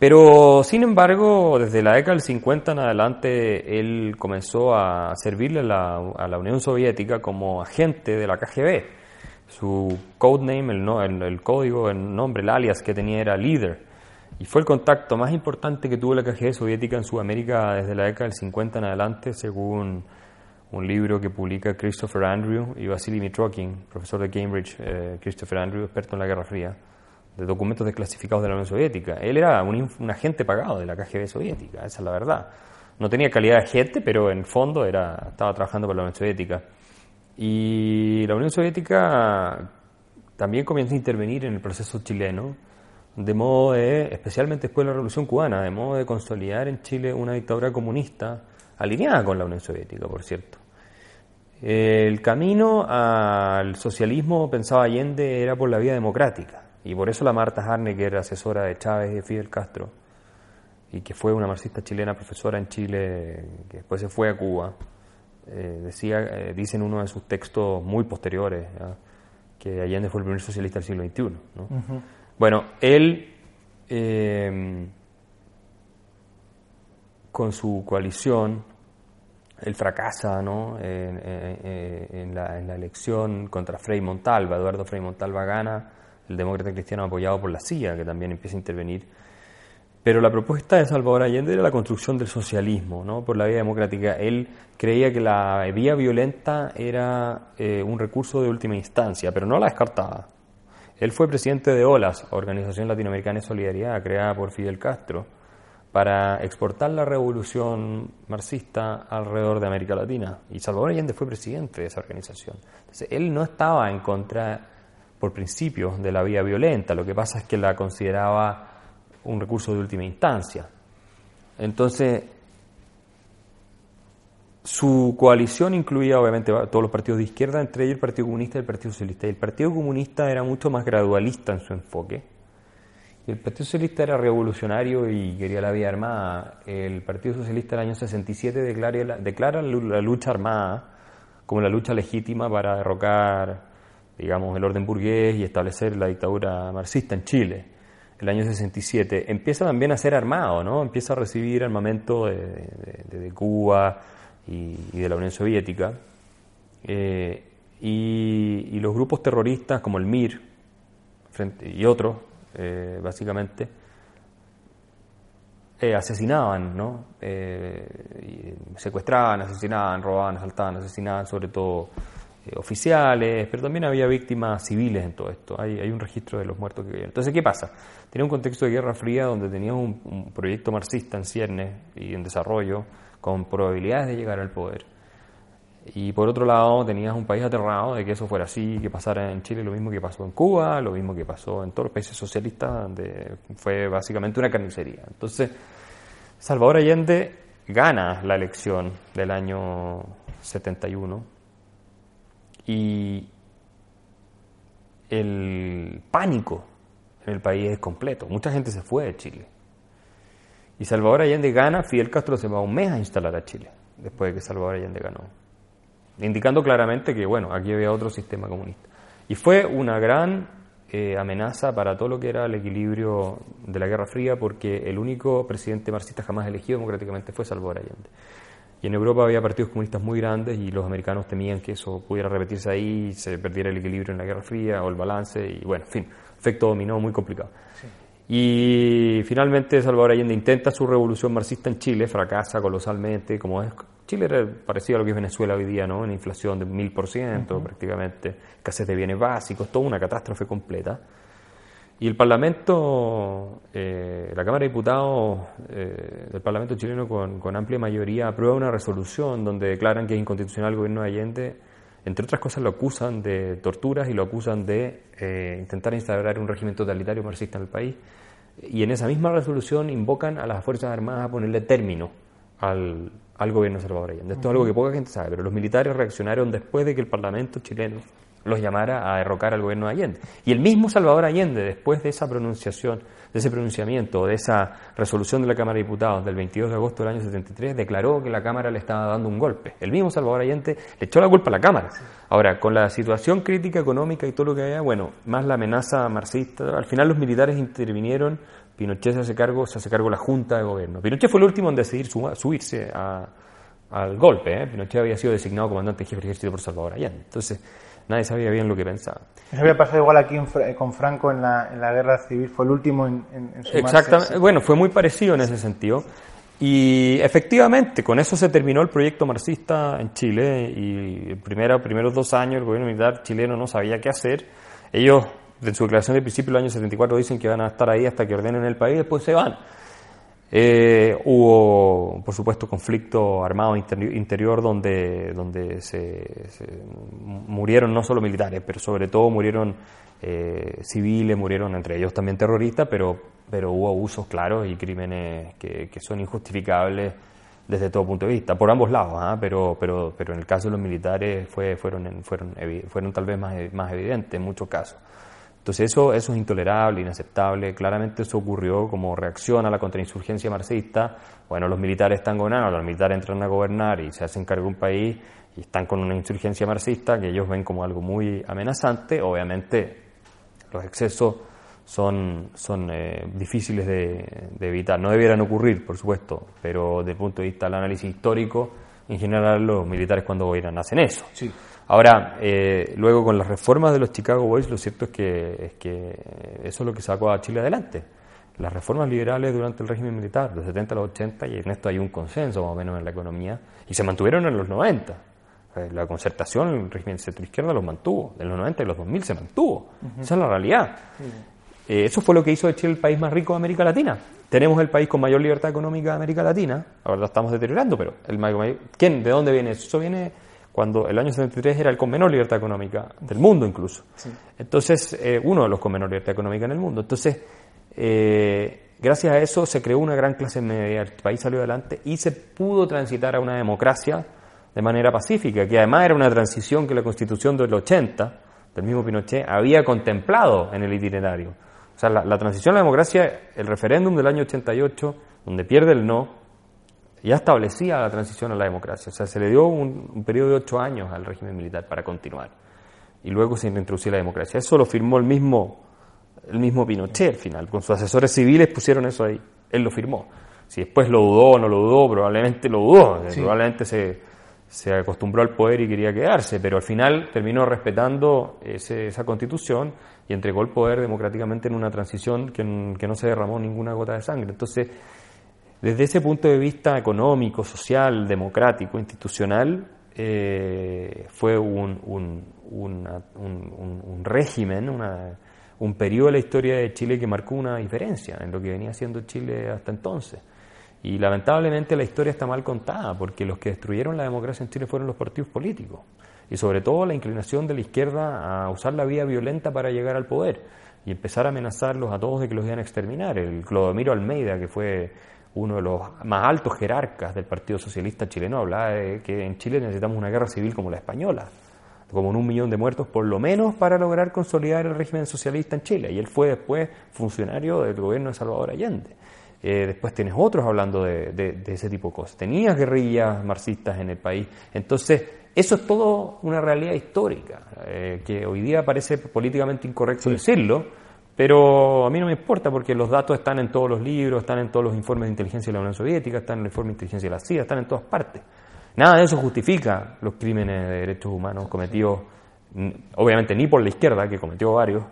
Pero, sin embargo, desde la década del 50 en adelante, él comenzó a servirle a la, Unión Soviética como agente de la KGB. Su codename, el, el, código, el nombre, el alias que tenía era Leader. Y fue el contacto más importante que tuvo la KGB soviética en Sudamérica desde la década del 50 en adelante, según un libro que publica Christopher Andrew y Vasily Mitrokin, profesor de Cambridge, eh, Christopher Andrew, experto en la Guerra Fría de documentos desclasificados de la Unión Soviética. Él era un, agente pagado de la KGB soviética, esa es la verdad. No tenía calidad de agente, pero en fondo era, estaba trabajando para la Unión Soviética. Y la Unión Soviética también comienza a intervenir en el proceso chileno, de modo de, especialmente después de la Revolución Cubana, de modo de consolidar en Chile una dictadura comunista alineada con la Unión Soviética, por cierto. El camino al socialismo, pensaba Allende, era por la vía democrática. Y por eso la Marta Harne, que era asesora de Chávez y de Fidel Castro, y que fue una marxista chilena, profesora en Chile, que después se fue a Cuba, eh, decía, eh, dice en uno de sus textos muy posteriores que Allende fue el primer socialista del siglo XXI. Bueno, él, eh, con su coalición, él fracasa ¿no? en, la, elección contra Frei Montalva. Eduardo Frei Montalva gana el demócrata cristiano apoyado por la CIA, que también empieza a intervenir. Pero la propuesta de Salvador Allende era la construcción del socialismo, ¿no? por la vía democrática. Él creía que la vía violenta era eh, un recurso de última instancia, pero no la descartaba. Él fue presidente de OLAS, Organización Latinoamericana de Solidaridad, creada por Fidel Castro, para exportar la revolución marxista alrededor de América Latina. Y Salvador Allende fue presidente de esa organización. Entonces, él no estaba en contra por principio de la vía violenta, lo que pasa es que la consideraba un recurso de última instancia. Entonces, su coalición incluía obviamente todos los partidos de izquierda, entre ellos el Partido Comunista y el Partido Socialista. Y el Partido Comunista era mucho más gradualista en su enfoque. Y el Partido Socialista era revolucionario y quería la vía armada. El Partido Socialista en el año 67 declara, declara la lucha armada como la lucha legítima para derrocar digamos, el orden burgués y establecer la dictadura marxista en Chile, el año 67, empieza también a ser armado, ¿no? Empieza a recibir armamento de, Cuba y, de la Unión Soviética. Eh, y, los grupos terroristas como el MIR y otros, eh, básicamente, eh, asesinaban, ¿no? secuestraban, asesinaban, robaban, asaltaban, asesinaban, sobre todo eh, oficiales, pero también había víctimas civiles en todo esto. Hay, hay un registro de los muertos que había. Entonces, ¿qué pasa? Tenía un contexto de Guerra Fría donde teníamos un, proyecto marxista en ciernes y en desarrollo con probabilidades de llegar al poder. Y por otro lado, tenías un país aterrado de que eso fuera así, que pasara en Chile lo mismo que pasó en Cuba, lo mismo que pasó en todos los países socialistas, donde fue básicamente una carnicería. Entonces, Salvador Allende gana la elección del año 71 y el pánico en el país es completo. Mucha gente se fue de Chile. Y Salvador Allende gana, Fidel Castro se va un mes a instalar a Chile, después de que Salvador Allende ganó. Indicando claramente que, bueno, aquí había otro sistema comunista. Y fue una gran eh, amenaza para todo lo que era el equilibrio de la Guerra Fría, porque el único presidente marxista jamás elegido democráticamente fue Salvador Allende. Y en Europa había partidos comunistas muy grandes y los americanos temían que eso pudiera repetirse ahí se perdiera el equilibrio en la Guerra Fría o el balance y bueno, en fin, efecto dominó muy complicado. Y finalmente Salvador Allende intenta su revolución marxista en Chile, fracasa colosalmente, como es Chile era parecido a lo que es Venezuela hoy día, ¿no? En inflación de mil por ciento prácticamente, escasez de bienes básicos, toda una catástrofe completa. Y el Parlamento, eh, la Cámara de Diputados eh, del Parlamento chileno con, amplia mayoría aprueba una resolución donde declaran que es inconstitucional el gobierno de Allende. Entre otras cosas lo acusan de torturas y lo acusan de eh, intentar instaurar un régimen totalitario marxista en el país. Y en esa misma resolución invocan a las Fuerzas Armadas a ponerle término al, al gobierno de Salvador Allende. Esto es algo que poca gente sabe, pero los militares reaccionaron después de que el Parlamento chileno los llamara a derrocar al gobierno de Allende. Y el mismo Salvador Allende, después de esa pronunciación, de ese pronunciamiento, de esa resolución de la Cámara de Diputados del 22 de agosto del año 73, declaró que la Cámara le estaba dando un golpe. El mismo Salvador Allende le echó la culpa a la Cámara. Ahora, con la situación crítica económica y todo lo que había, bueno, más la amenaza marxista, al final los militares intervinieron, Pinochet se hace cargo, se hace cargo la Junta de Gobierno. Pinochet fue el último en decidir subirse al golpe. ¿eh? Pinochet había sido designado comandante jefe del ejército por Salvador Allende. Entonces, nadie sabía bien lo que pensaba. Eso había pasado igual aquí con Franco en la, en la, guerra civil, fue el último en, en, Exactamente, bueno, fue muy parecido en ese sentido. Y efectivamente, con eso se terminó el proyecto marxista en Chile y en primero, primeros dos años el gobierno militar chileno no sabía qué hacer. Ellos, en su declaración de principio del año 74, dicen que van a estar ahí hasta que ordenen el país, después se van. Eh, hubo, por supuesto, conflicto armado interior donde, donde se, murieron no solo militares, pero sobre todo murieron eh, civiles, murieron entre ellos también terroristas, pero, pero hubo abusos claros y crímenes que, son injustificables desde todo punto de vista, por ambos lados, ¿ah? pero, pero, pero en el caso de los militares fue, fueron, fueron, fueron tal vez más, más evidentes en muchos casos. Entonces eso, eso es intolerable, inaceptable. Claramente eso ocurrió como reacción a la contrainsurgencia marxista. Bueno, los militares están gobernando, los militares entran a gobernar y se hacen cargo de un país y están con una insurgencia marxista que ellos ven como algo muy amenazante. Obviamente los excesos son, son eh, difíciles de, evitar. No debieran ocurrir, por supuesto, pero desde el punto de vista del análisis histórico, en general los militares cuando gobiernan hacen eso. Sí. Ahora, eh, luego con las reformas de los Chicago Boys, lo cierto es que, es que eso es lo que sacó a Chile adelante. Las reformas liberales durante el régimen militar, de 70 a los 80, y en esto hay un consenso más o menos en la economía, y se mantuvieron en los 90. Eh, la concertación, el régimen centro-izquierda los mantuvo, en los 90 y los 2000 se mantuvo. Esa es la realidad. Eh, eso fue lo que hizo de Chile el país más rico de América Latina. Tenemos el país con mayor libertad económica de América Latina, ahora lo estamos deteriorando, pero el mayor, ¿quién? ¿De dónde viene eso? Eso viene cuando el año 73 era el con menor libertad económica del mundo incluso. Entonces, eh, uno de los con menor libertad económica en el mundo. Entonces, eh, gracias a eso se creó una gran clase media, el país salió adelante y se pudo transitar a una democracia de manera pacífica, que además era una transición que la constitución del 80, del mismo Pinochet, había contemplado en el itinerario. O sea, la, la transición a la democracia, el referéndum del año 88, donde pierde el no, ya establecía la transición a la democracia. O sea, se le dio un, periodo de ocho años al régimen militar para continuar. Y luego se introducía la democracia. Eso lo firmó el mismo, el mismo Pinochet al final. Con sus asesores civiles pusieron eso ahí. Él lo firmó. Si después lo dudó o no lo dudó, probablemente lo dudó. Probablemente se, se, acostumbró al poder y quería quedarse. Pero al final terminó respetando esa constitución y entregó el poder democráticamente en una transición que, que no se derramó ninguna gota de sangre. Entonces, desde ese punto de vista económico, social, democrático, institucional, eh, fue un, régimen, un periodo de la historia de Chile que marcó una diferencia en lo que venía siendo Chile hasta entonces. Y lamentablemente la historia está mal contada, porque los que destruyeron la democracia en Chile fueron los partidos políticos. Y sobre todo la inclinación de la izquierda a usar la vía violenta para llegar al poder y empezar a amenazarlos a todos de que los iban a exterminar. El Clodomiro Almeida, que fue uno de los más altos jerarcas del Partido Socialista chileno, hablaba de que en Chile necesitamos una guerra civil como la española, como un millón de muertos por lo menos para lograr consolidar el régimen socialista en Chile. Y él fue después funcionario del gobierno de Salvador Allende. Eh, después tienes otros hablando de, ese tipo de cosas. Tenías guerrillas marxistas en el país. Entonces, eso es todo una realidad histórica, eh, que hoy día parece políticamente incorrecto decirlo, pero a mí no me importa porque los datos están en todos los libros, están en todos los informes de inteligencia de la Unión Soviética, están en el informe de inteligencia de la CIA, están en todas partes. Nada de eso justifica los crímenes de derechos humanos cometidos, obviamente ni por la izquierda, que cometió varios,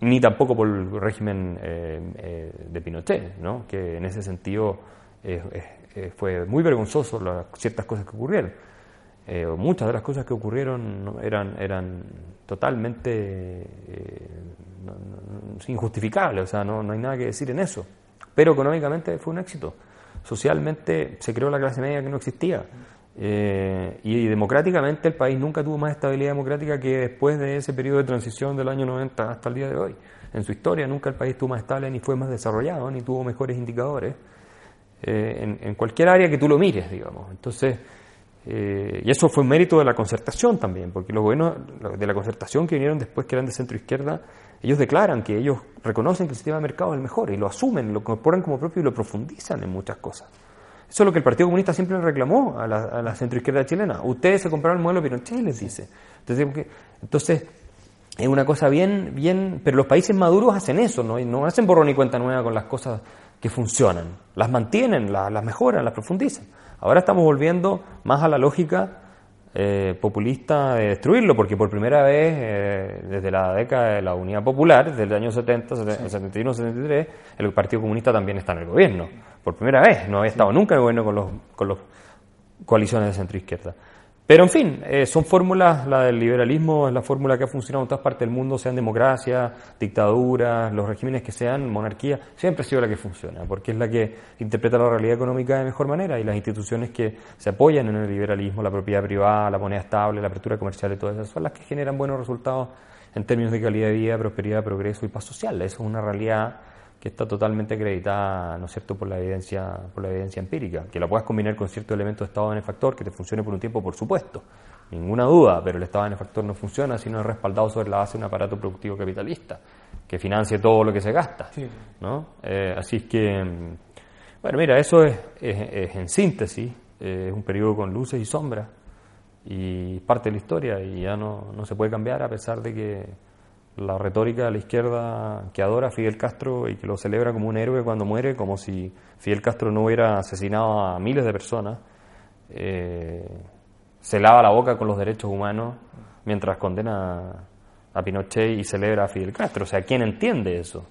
ni tampoco por el régimen eh, eh, de Pinochet, ¿no? que en ese sentido eh, fue muy vergonzoso las ciertas cosas que ocurrieron. muchas de las cosas que ocurrieron eran, eran totalmente eh, injustificables, o sea, no, no hay nada que decir en eso. Pero económicamente fue un éxito. Socialmente se creó la clase media que no existía. Eh, y, democráticamente el país nunca tuvo más estabilidad democrática que después de ese periodo de transición del año 90 hasta el día de hoy. En su historia nunca el país estuvo más estable, ni fue más desarrollado, ni tuvo mejores indicadores. en, en, cualquier área que tú lo mires, digamos. Entonces, eh, y eso fue un mérito de la concertación también, porque los gobiernos de la concertación que vinieron después, que eran de centro izquierda, ellos declaran que ellos reconocen que el sistema de mercado es el mejor y lo asumen, lo incorporan como propio y lo profundizan en muchas cosas. Eso es lo que el Partido Comunista siempre reclamó a la, centroizquierda chilena. Ustedes se compraron el modelo Pinochet, les dice. Entonces, es una cosa bien, bien, pero los países maduros hacen eso, no, no hacen borrón y cuenta nueva con las cosas que funcionan. Las mantienen, las mejoran, las profundizan. Ahora estamos volviendo más a la lógica eh, populista de destruirlo, porque por primera vez, eh, desde la década de la Unidad Popular, desde el año 70, 71, 73, el Partido Comunista también está en el gobierno. Por primera vez, no había estado nunca en el gobierno con los, con los coaliciones de centro izquierda. Pero en fin, eh, son fórmulas, la del liberalismo es la fórmula que ha funcionado en todas partes del mundo, sean democracia, dictaduras, los regímenes que sean, monarquía, siempre ha sido la que funciona, porque es la que interpreta la realidad económica de mejor manera y las instituciones que se apoyan en el liberalismo, la propiedad privada, la moneda estable, la apertura comercial y todas esas, son las que generan buenos resultados en términos de calidad de vida, prosperidad, progreso y paz social. Eso es una realidad que está totalmente acreditada, ¿no es cierto?, por la evidencia, por la evidencia empírica. Que la puedas combinar con ciertos elementos de estado benefactor que te funcione por un tiempo, por supuesto, ninguna duda, pero el estado benefactor no funciona si no es respaldado sobre la base de un aparato productivo capitalista que financie todo lo que se gasta, ¿no? Eh, así es que, bueno, mira, eso es, es, en síntesis, eh, es un periodo con luces y sombras y parte de la historia y ya no, no se puede cambiar a pesar de que la retórica de la izquierda que adora a Fidel Castro y que lo celebra como un héroe cuando muere, como si Fidel Castro no hubiera asesinado a miles de personas, eh, se lava la boca con los derechos humanos mientras condena a Pinochet y celebra a Fidel Castro. O sea, ¿quién entiende eso?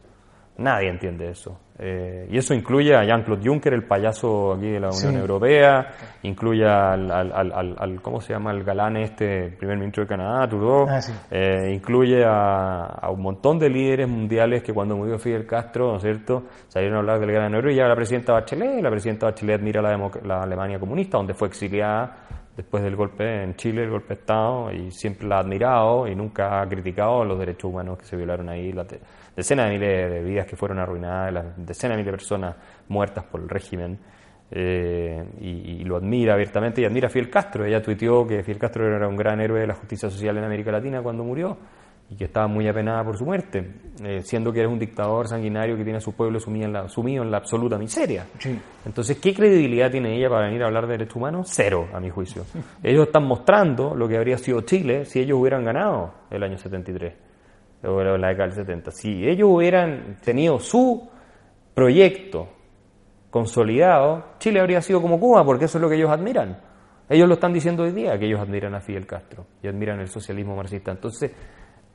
Nadie entiende eso. Eh, y eso incluye a Jean-Claude Juncker, el payaso aquí de la Unión Europea, incluye al, al, ¿cómo se llama? El galán este, primer ministro de Canadá, Trudeau, ah, eh, incluye a, un montón de líderes mundiales que cuando murió Fidel Castro, ¿no es cierto?, salieron a hablar del gran héroe y ya la presidenta Bachelet, la presidenta Bachelet admira la, la Alemania comunista, donde fue exiliada después del golpe en Chile, el golpe de Estado, y siempre la ha admirado y nunca ha criticado los derechos humanos que se violaron ahí, las decenas de miles de vidas que fueron arruinadas, las decenas de miles de personas muertas por el régimen, eh, y, lo admira abiertamente y admira a Fidel Castro. Ella tuiteó que Fidel Castro era un gran héroe de la justicia social en América Latina cuando murió y que estaba muy apenada por su muerte, eh, siendo que eres un dictador sanguinario que tiene a su pueblo sumido en la, sumido en la absoluta miseria. Entonces, ¿qué credibilidad tiene ella para venir a hablar de derechos humanos? Cero, a mi juicio. ellos están mostrando lo que habría sido Chile si ellos hubieran ganado el año 73, o la década del 70. Si ellos hubieran tenido su proyecto consolidado, Chile habría sido como Cuba, porque eso es lo que ellos admiran. Ellos lo están diciendo hoy día, que ellos admiran a Fidel Castro y admiran el socialismo marxista. Entonces,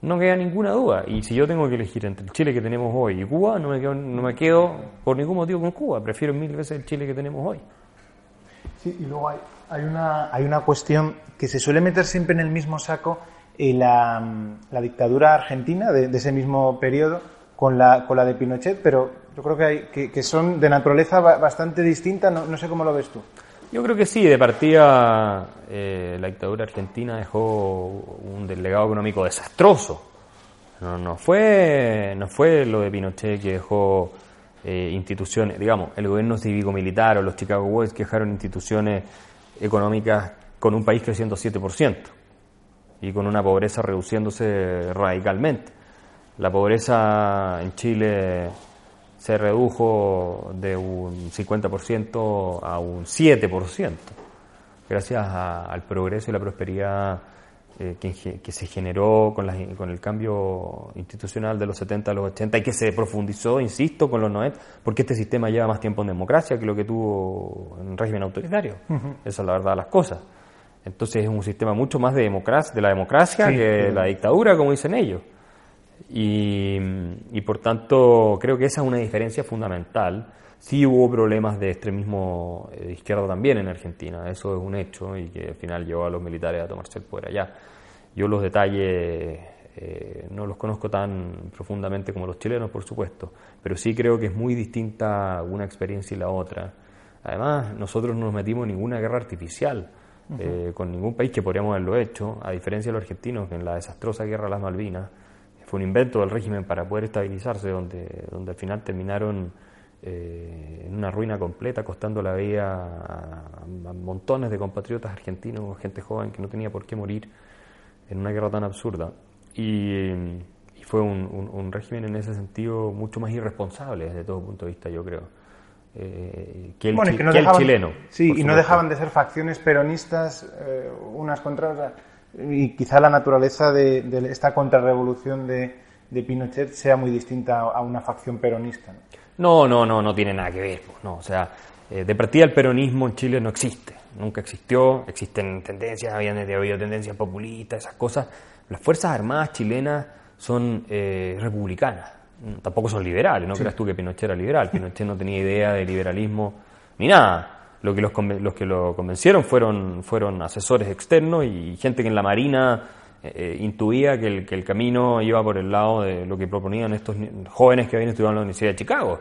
no queda ninguna duda. Y si yo tengo que elegir entre el Chile que tenemos hoy y Cuba, no me quedo, no me quedo por ningún motivo con Cuba. Prefiero mil veces el Chile que tenemos hoy. Sí, y luego hay, hay, una, hay una cuestión que se suele meter siempre en el mismo saco, la, la, dictadura argentina de, ese mismo periodo con la, con la de Pinochet, pero yo creo que, hay, que, que son de naturaleza bastante distinta, no, no sé cómo lo ves tú. Yo creo que sí, de partida eh, la dictadura argentina dejó un delegado económico desastroso. No, no, fue, no fue lo de Pinochet que dejó eh, instituciones, digamos, el gobierno cívico-militar o los Chicago Boys que dejaron instituciones económicas con un país creciendo 7% y con una pobreza reduciéndose radicalmente. La pobreza en Chile se redujo de un 50% a un 7%, gracias al progreso y la prosperidad eh, que, se generó con, con, el cambio institucional de los 70 a los 80 y que se profundizó, insisto, con los 90, porque este sistema lleva más tiempo en democracia que lo que tuvo en régimen autoritario. Esa es la verdad de las cosas. Entonces es un sistema mucho más de, democracia, de la democracia que de la dictadura, como dicen ellos. Y, por tanto, creo que esa es una diferencia fundamental. Sí hubo problemas de extremismo eh, de izquierda también en Argentina, eso es un hecho y que al final llevó a los militares a tomarse el poder allá. Yo los detalles eh, no los conozco tan profundamente como los chilenos, por supuesto, pero sí creo que es muy distinta una experiencia y la otra. Además, nosotros no nos metimos en ninguna guerra artificial eh, con ningún país que podríamos haberlo hecho, a diferencia de los argentinos, que en la desastrosa guerra de las Malvinas fue un invento del régimen para poder estabilizarse, donde, donde al final terminaron eh, en una ruina completa, costando la vida a, montones de compatriotas argentinos, gente joven que no tenía por qué morir en una guerra tan absurda. Y, fue un, régimen en ese sentido mucho más irresponsable desde todo punto de vista, yo creo. Eh, que, el, chileno. Sí, y no dejaban de ser facciones peronistas eh, unas contra otras. Y quizá la naturaleza de, esta contrarrevolución de, de Pinochet sea muy distinta a una facción peronista. No, no, no, no tiene nada que ver. Pues, no, o sea, eh, de partida el peronismo en Chile no existe, nunca existió, existen tendencias, habían habido tendencias populistas, esas cosas. Las Fuerzas Armadas chilenas son eh, republicanas, tampoco son liberales, no creas tú que Pinochet era liberal, Pinochet no tenía idea de liberalismo ni nada. Lo que los, los que lo convencieron fueron, fueron asesores externos y gente que en la Marina eh, intuía que el, que el, camino iba por el lado de lo que proponían estos jóvenes que habían estudiado en la Universidad de Chicago.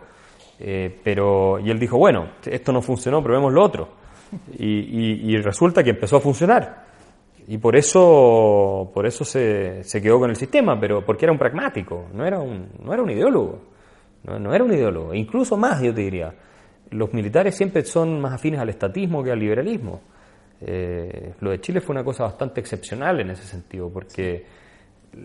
Eh, pero, y él dijo, bueno, esto no funcionó, probemos lo otro. Y, y, resulta que empezó a funcionar. Y por eso, por eso se, se, quedó con el sistema, pero porque era un pragmático, no era un, no era un ideólogo. No, no era un ideólogo. Incluso más, yo te diría. Los militares siempre son más afines al estatismo que al liberalismo. Eh, lo de Chile fue una cosa bastante excepcional en ese sentido, porque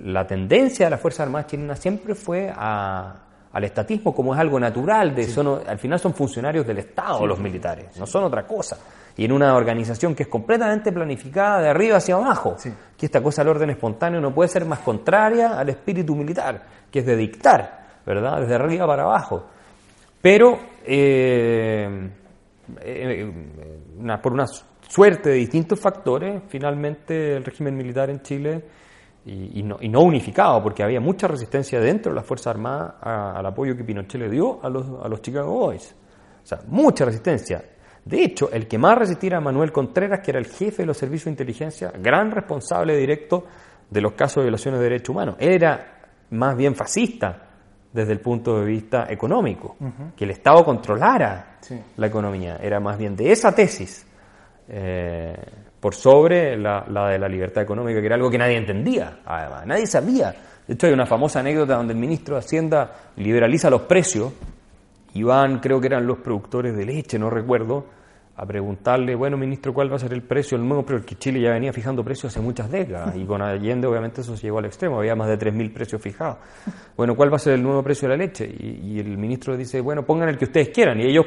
la tendencia de las Fuerzas Armadas chilenas siempre fue al estatismo como es algo natural, de al final son funcionarios del Estado los militares, no son otra cosa. Y en una organización que es completamente planificada de arriba hacia abajo, que esta cosa del orden espontáneo no puede ser más contraria al espíritu militar, que es de dictar, ¿verdad? Desde arriba para abajo. Pero, eh, eh, por unas suerte de distintos factores, finalmente el régimen militar en Chile, y, no, unificado, porque había mucha resistencia dentro de las Fuerzas Armadas al apoyo que Pinochet le dio a los, a los Chicago Boys. O sea, mucha resistencia. De hecho, el que más resistía era Manuel Contreras, que era el jefe de los servicios de inteligencia, gran responsable directo de los casos de violaciones de derechos humanos. Era más bien fascista desde el punto de vista económico, que el Estado controlara la economía. Era más bien de esa tesis eh, por sobre la, de la libertad económica, que era algo que nadie entendía, además, nadie sabía. De hecho, hay una famosa anécdota donde el ministro de Hacienda liberaliza los precios, y van, creo que eran los productores de leche, no recuerdo, a preguntarle, bueno, ministro, ¿cuál va a ser el precio del nuevo precio? Porque Chile ya venía fijando precios hace muchas décadas y con Allende obviamente eso se llegó al extremo, había más de 3.000 precios fijados. Bueno, ¿cuál va a ser el nuevo precio de la leche? Y, el ministro dice, bueno, pongan el que ustedes quieran. Y ellos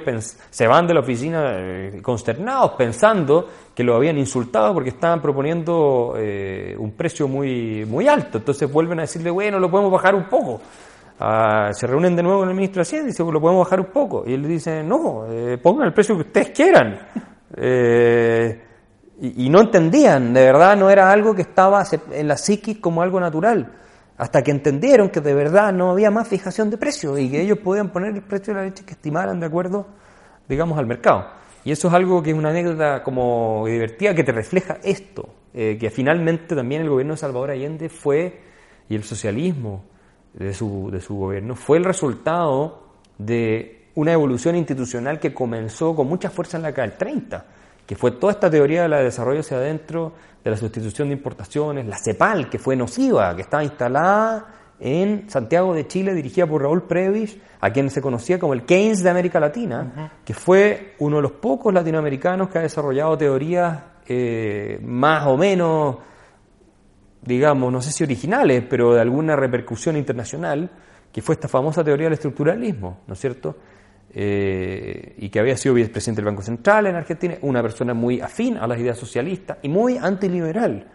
se van de la oficina eh, consternados pensando que lo habían insultado porque estaban proponiendo eh, un precio muy, muy alto. Entonces vuelven a decirle, bueno, lo podemos bajar un poco. Ah, se reúnen de nuevo con el ministro de Hacienda y dicen, lo podemos bajar un poco. Y él dice, no, eh, pongan el precio que ustedes quieran. Eh, y, no entendían, de verdad no era algo que estaba en la psiquis como algo natural. Hasta que entendieron que de verdad no había más fijación de precios y que ellos podían poner el precio de la leche que estimaran de acuerdo, digamos, al mercado. Y eso es algo que es una anécdota como divertida que te refleja esto, eh, que finalmente también el gobierno de Salvador Allende fue, y el socialismo, de su, de su gobierno fue el resultado de una evolución institucional que comenzó con mucha fuerza en la década del 30, que fue toda esta teoría de la desarrollo hacia adentro, de la sustitución de importaciones, la CEPAL, que fue nociva, que estaba instalada en Santiago de Chile, dirigida por Raúl Previs, a quien se conocía como el Keynes de América Latina, que fue uno de los pocos latinoamericanos que ha desarrollado teorías eh, más o menos digamos, no sé si originales, pero de alguna repercusión internacional, que fue esta famosa teoría del estructuralismo, ¿no es cierto? Eh, y que había sido vicepresidente del Banco Central en Argentina, una persona muy afín a las ideas socialistas y muy antiliberal.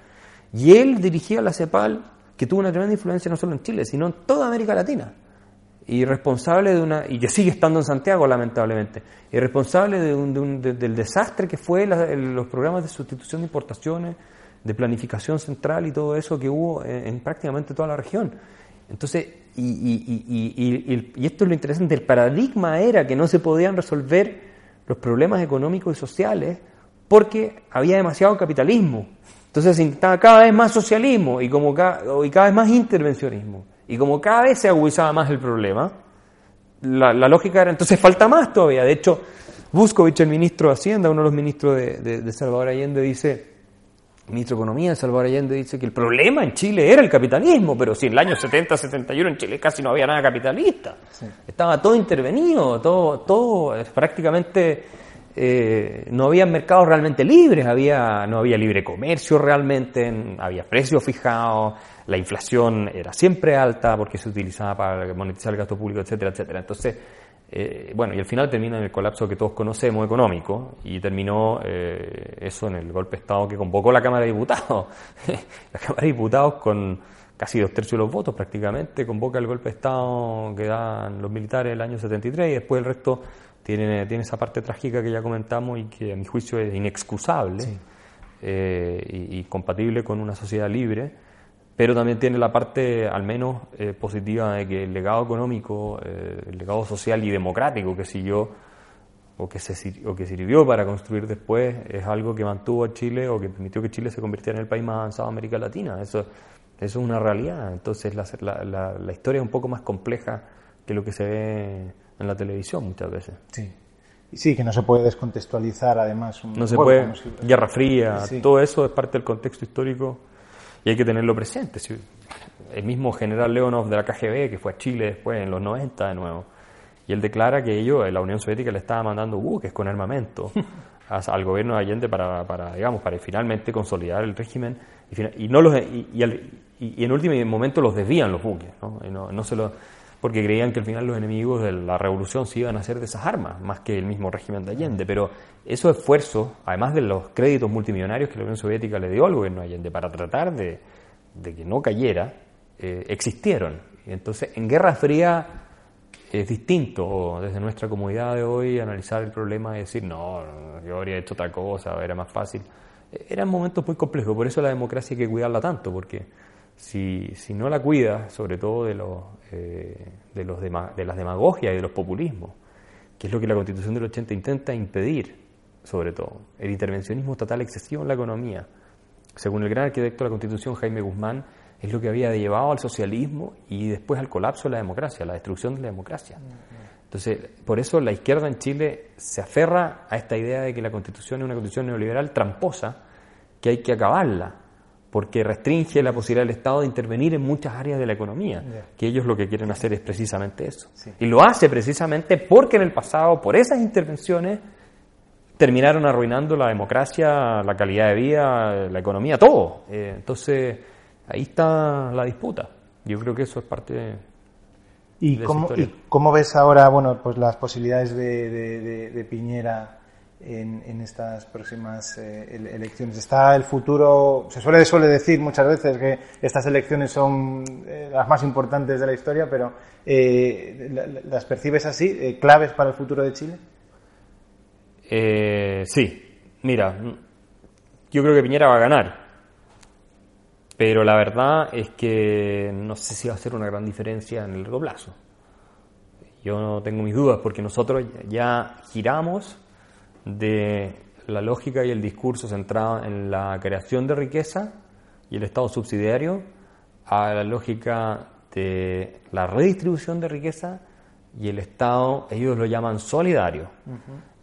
Y él dirigía la CEPAL, que tuvo una tremenda influencia no solo en Chile, sino en toda América Latina. Y responsable de una, y que sigue estando en Santiago, lamentablemente, y responsable de un, del desastre que fue los programas de sustitución de importaciones, de planificación central y todo eso que hubo en, prácticamente toda la región. Entonces, y, esto es lo interesante, el paradigma era que no se podían resolver los problemas económicos y sociales porque había demasiado capitalismo. Entonces se intentaba cada vez más socialismo y, como cada, y cada vez más intervencionismo. Y como cada vez se agudizaba más el problema, la, lógica era, entonces falta más todavía. De hecho, Buscovich, el ministro de Hacienda, uno de los ministros de Salvador Allende, dice, ministro de Economía, Salvador Allende, dice que el problema en Chile era el capitalismo, pero si en el año 70, 71 en Chile casi no había nada capitalista. Estaba todo intervenido, todo, todo prácticamente eh, no había mercados realmente libres, había, no había libre comercio realmente, había precios fijados, la inflación era siempre alta porque se utilizaba para monetizar el gasto público, etcétera, etcétera. Entonces, eh, bueno, y al final termina en el colapso que todos conocemos económico y terminó eh, eso en el golpe de Estado que convocó la Cámara de Diputados. la Cámara de Diputados con casi dos tercios de los votos prácticamente convoca el golpe de Estado que dan los militares el año 73 y después el resto tiene, tiene esa parte trágica que ya comentamos y que a mi juicio es inexcusable eh, y compatible con una sociedad libre pero también tiene la parte al menos eh, positiva de que el legado económico, eh, el legado social y democrático que siguió o que, se, o que sirvió para construir después es algo que mantuvo a Chile o que permitió que Chile se convirtiera en el país más avanzado de América Latina. Eso, eso es una realidad. Entonces la, la, la, historia es un poco más compleja que lo que se ve en la televisión muchas veces. Sí. Sí, que no se puede descontextualizar además. no se puede. Guerra Fría, todo eso es parte del contexto histórico y hay que tenerlo presente. El mismo general Leonov de la KGB, que fue a Chile después en los 90 de nuevo, y él declara que ellos, la Unión Soviética, le estaba mandando buques con armamento al gobierno de Allende para, para, digamos, para finalmente consolidar el régimen y, no los, y, y, en último momento los desvían los buques, ¿no? no, no se lo, porque creían que al final los enemigos de la revolución se iban a hacer de esas armas, más que el mismo régimen de Allende. Pero esos esfuerzos, además de los créditos multimillonarios que la Unión Soviética le dio al gobierno de Allende para tratar de, que no cayera, eh, existieron. Entonces, en Guerra Fría es distinto desde nuestra comunidad de hoy analizar el problema y decir, no, yo habría hecho otra cosa, era más fácil. Eran momentos muy complejos, por eso la democracia hay que cuidarla tanto, porque si, si no la cuida, sobre todo de, los, eh, de, las demagogias y de los populismos, que es lo que la Constitución del 80 intenta impedir, sobre todo, el intervencionismo estatal excesivo en la economía. Según el gran arquitecto de la Constitución, Jaime Guzmán, es lo que había llevado al socialismo y después al colapso de la democracia, a la destrucción de la democracia. Entonces, por eso la izquierda en Chile se aferra a esta idea de que la Constitución es una Constitución neoliberal tramposa, que hay que acabarla, porque restringe la posibilidad del Estado de intervenir en muchas áreas de la economía, que ellos lo que quieren hacer es precisamente eso. Y lo hace precisamente porque en el pasado, por esas intervenciones, terminaron arruinando la democracia, la calidad de vida, la economía, todo. Eh, entonces, ahí está la disputa. Yo creo que eso es parte ¿Y de cómo, ¿Y cómo ves ahora bueno, pues las posibilidades de, de Piñera en, estas próximas eh, elecciones. Está el futuro, se suele, suele decir muchas veces que estas elecciones son eh, las más importantes de la historia, pero eh, ¿las percibes así, claves para el futuro de Chile? sí, mira, yo creo que Piñera va a ganar, pero la verdad es que no sé si va a ser una gran diferencia en el largo plazo. Yo tengo mis dudas porque nosotros ya giramos de la lógica y el discurso centrado en la creación de riqueza y el Estado subsidiario a la lógica de la redistribución de riqueza y el Estado, ellos lo llaman solidario,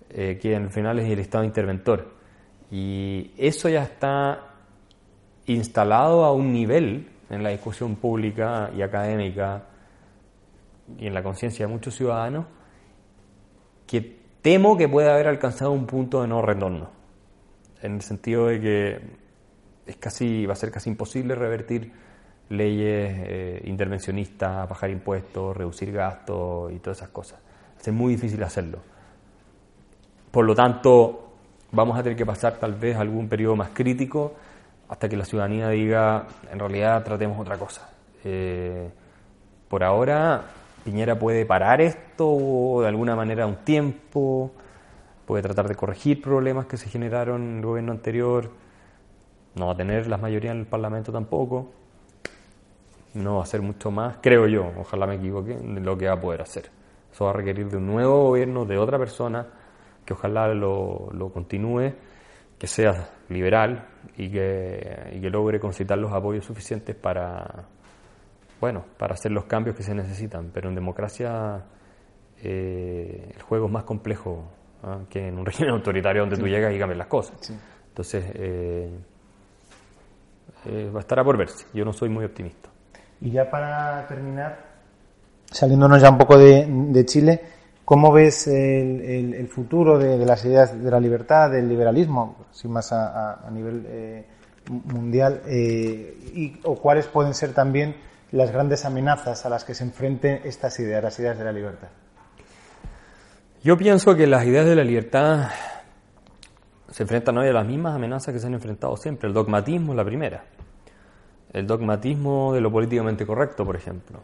eh, que al final es el Estado interventor. Y eso ya está instalado a un nivel en la discusión pública y académica y en la conciencia de muchos ciudadanos que temo que pueda haber alcanzado un punto de no retorno, en el sentido de que es casi, va a ser casi imposible revertir leyes eh, intervencionistas, bajar impuestos, reducir gastos y todas esas cosas. Ser muy difícil hacerlo. Por lo tanto, vamos a tener que pasar tal vez algún periodo más crítico hasta que la ciudadanía diga, en realidad tratemos otra cosa. Eh, por ahora, Piñera puede parar esto de alguna manera un tiempo, puede tratar de corregir problemas que se generaron en el gobierno anterior, no va a tener la mayoría en el Parlamento tampoco. no va a ser mucho más, creo yo, ojalá me equivoque, de lo que va a poder hacer. Eso va a requerir de un nuevo gobierno, de otra persona, que ojalá lo, lo continúe, que sea liberal y que, y que logre concitar los apoyos suficientes para, bueno, para hacer los cambios que se necesitan. Pero en democracia eh, el juego es más complejo ¿ah? que en un régimen autoritario donde tú llegas y cambias las cosas. Entonces, eh, eh, estará por verse. Yo no soy muy optimista. Y ya para terminar, saliéndonos ya un poco de, Chile, ¿cómo ves el, futuro de, las ideas de la libertad, del liberalismo, sin más a, nivel eh, mundial? Eh, y, ¿O cuáles pueden ser también las grandes amenazas a las que se enfrenten estas ideas, las ideas de la libertad? Yo pienso que las ideas de la libertad se enfrentan hoy a las mismas amenazas que se han enfrentado siempre. El dogmatismo es la primera. El dogmatismo de lo políticamente correcto, por ejemplo,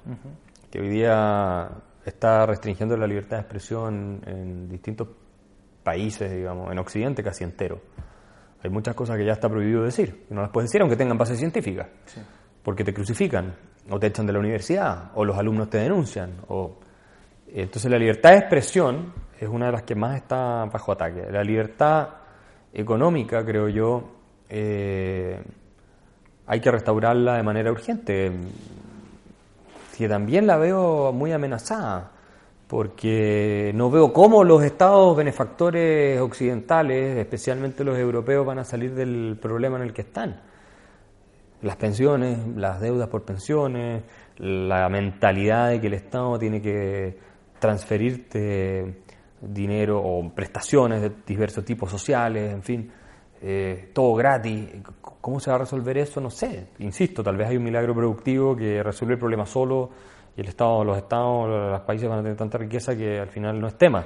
que hoy día está restringiendo la libertad de expresión en distintos países, digamos, en Occidente casi entero. Hay muchas cosas que ya está prohibido decir, no las puedes decir aunque tengan base científica, porque te crucifican, o te echan de la universidad, o los alumnos te denuncian. O... Entonces la libertad de expresión es una de las que más está bajo ataque. La libertad económica, creo yo, eh, hay que restaurarla de manera urgente. Que también la veo muy amenazada, porque no veo cómo los estados benefactores occidentales, especialmente los europeos, van a salir del problema en el que están. Las pensiones, las deudas por pensiones, la mentalidad de que el Estado tiene que transferirte dinero o prestaciones de diversos tipos sociales, en fin, eh, todo gratis. ¿Cómo se va a resolver eso? No sé. Insisto, tal vez hay un milagro productivo que resuelve el problema solo y el Estado, los Estados, los países van a tener tanta riqueza que al final no es tema.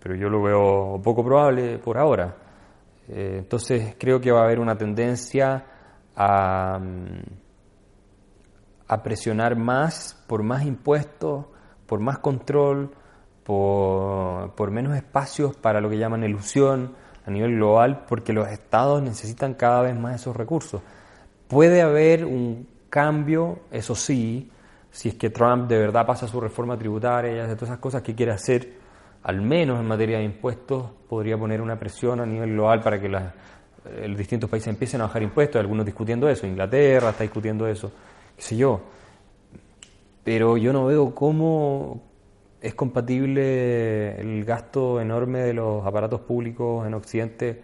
Pero yo lo veo poco probable por ahora. Eh, entonces creo que va a haber una tendencia a, presionar más por más impuestos, por más control, por, menos espacios para lo que llaman ilusión a nivel global, porque los estados necesitan cada vez más esos recursos. Puede haber un cambio, eso sí, si es que Trump de verdad pasa su reforma tributaria y hace todas esas cosas que quiere hacer, al menos en materia de impuestos, podría poner una presión a nivel global para que eh, los distintos países empiecen a bajar impuestos, algunos discutiendo eso, Inglaterra está discutiendo eso, qué sé yo. Pero yo no veo cómo, es compatible el gasto enorme de los aparatos públicos en Occidente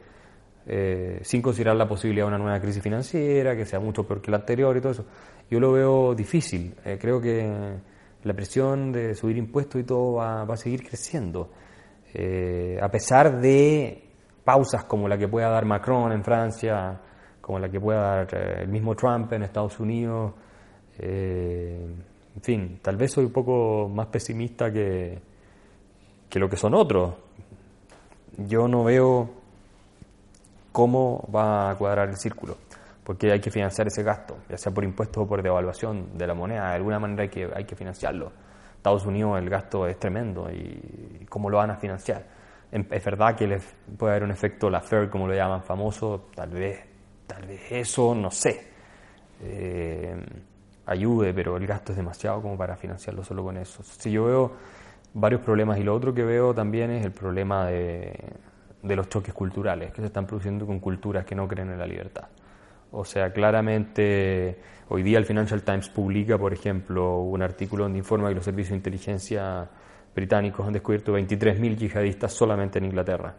eh, sin considerar la posibilidad de una nueva crisis financiera, que sea mucho peor que la anterior y todo eso. Yo lo veo difícil. Eh, creo que la presión de subir impuestos y todo va, a seguir creciendo. Eh, a pesar de pausas como la que pueda dar Macron en Francia, como la que pueda dar el mismo Trump en Estados Unidos, en fin, tal vez soy un poco más pesimista que, que lo que son otros. Yo no veo cómo va a cuadrar el círculo, porque hay que financiar ese gasto, ya sea por impuestos o por devaluación de la moneda, de alguna manera hay que, hay que financiarlo. Estados Unidos el gasto es tremendo y cómo lo van a financiar. Es verdad que puede haber un efecto la FER, como lo llaman famoso, tal vez, tal vez eso, no sé. Eh, ayude, pero el gasto es demasiado como para financiarlo solo con eso. Si yo veo varios problemas y lo otro que veo también es el problema de, de los choques culturales que se están produciendo con culturas que no creen en la libertad. O sea, claramente hoy día el Financial Times publica, por ejemplo, un artículo donde informa que los servicios de inteligencia británicos han descubierto 23.000 yihadistas solamente en Inglaterra.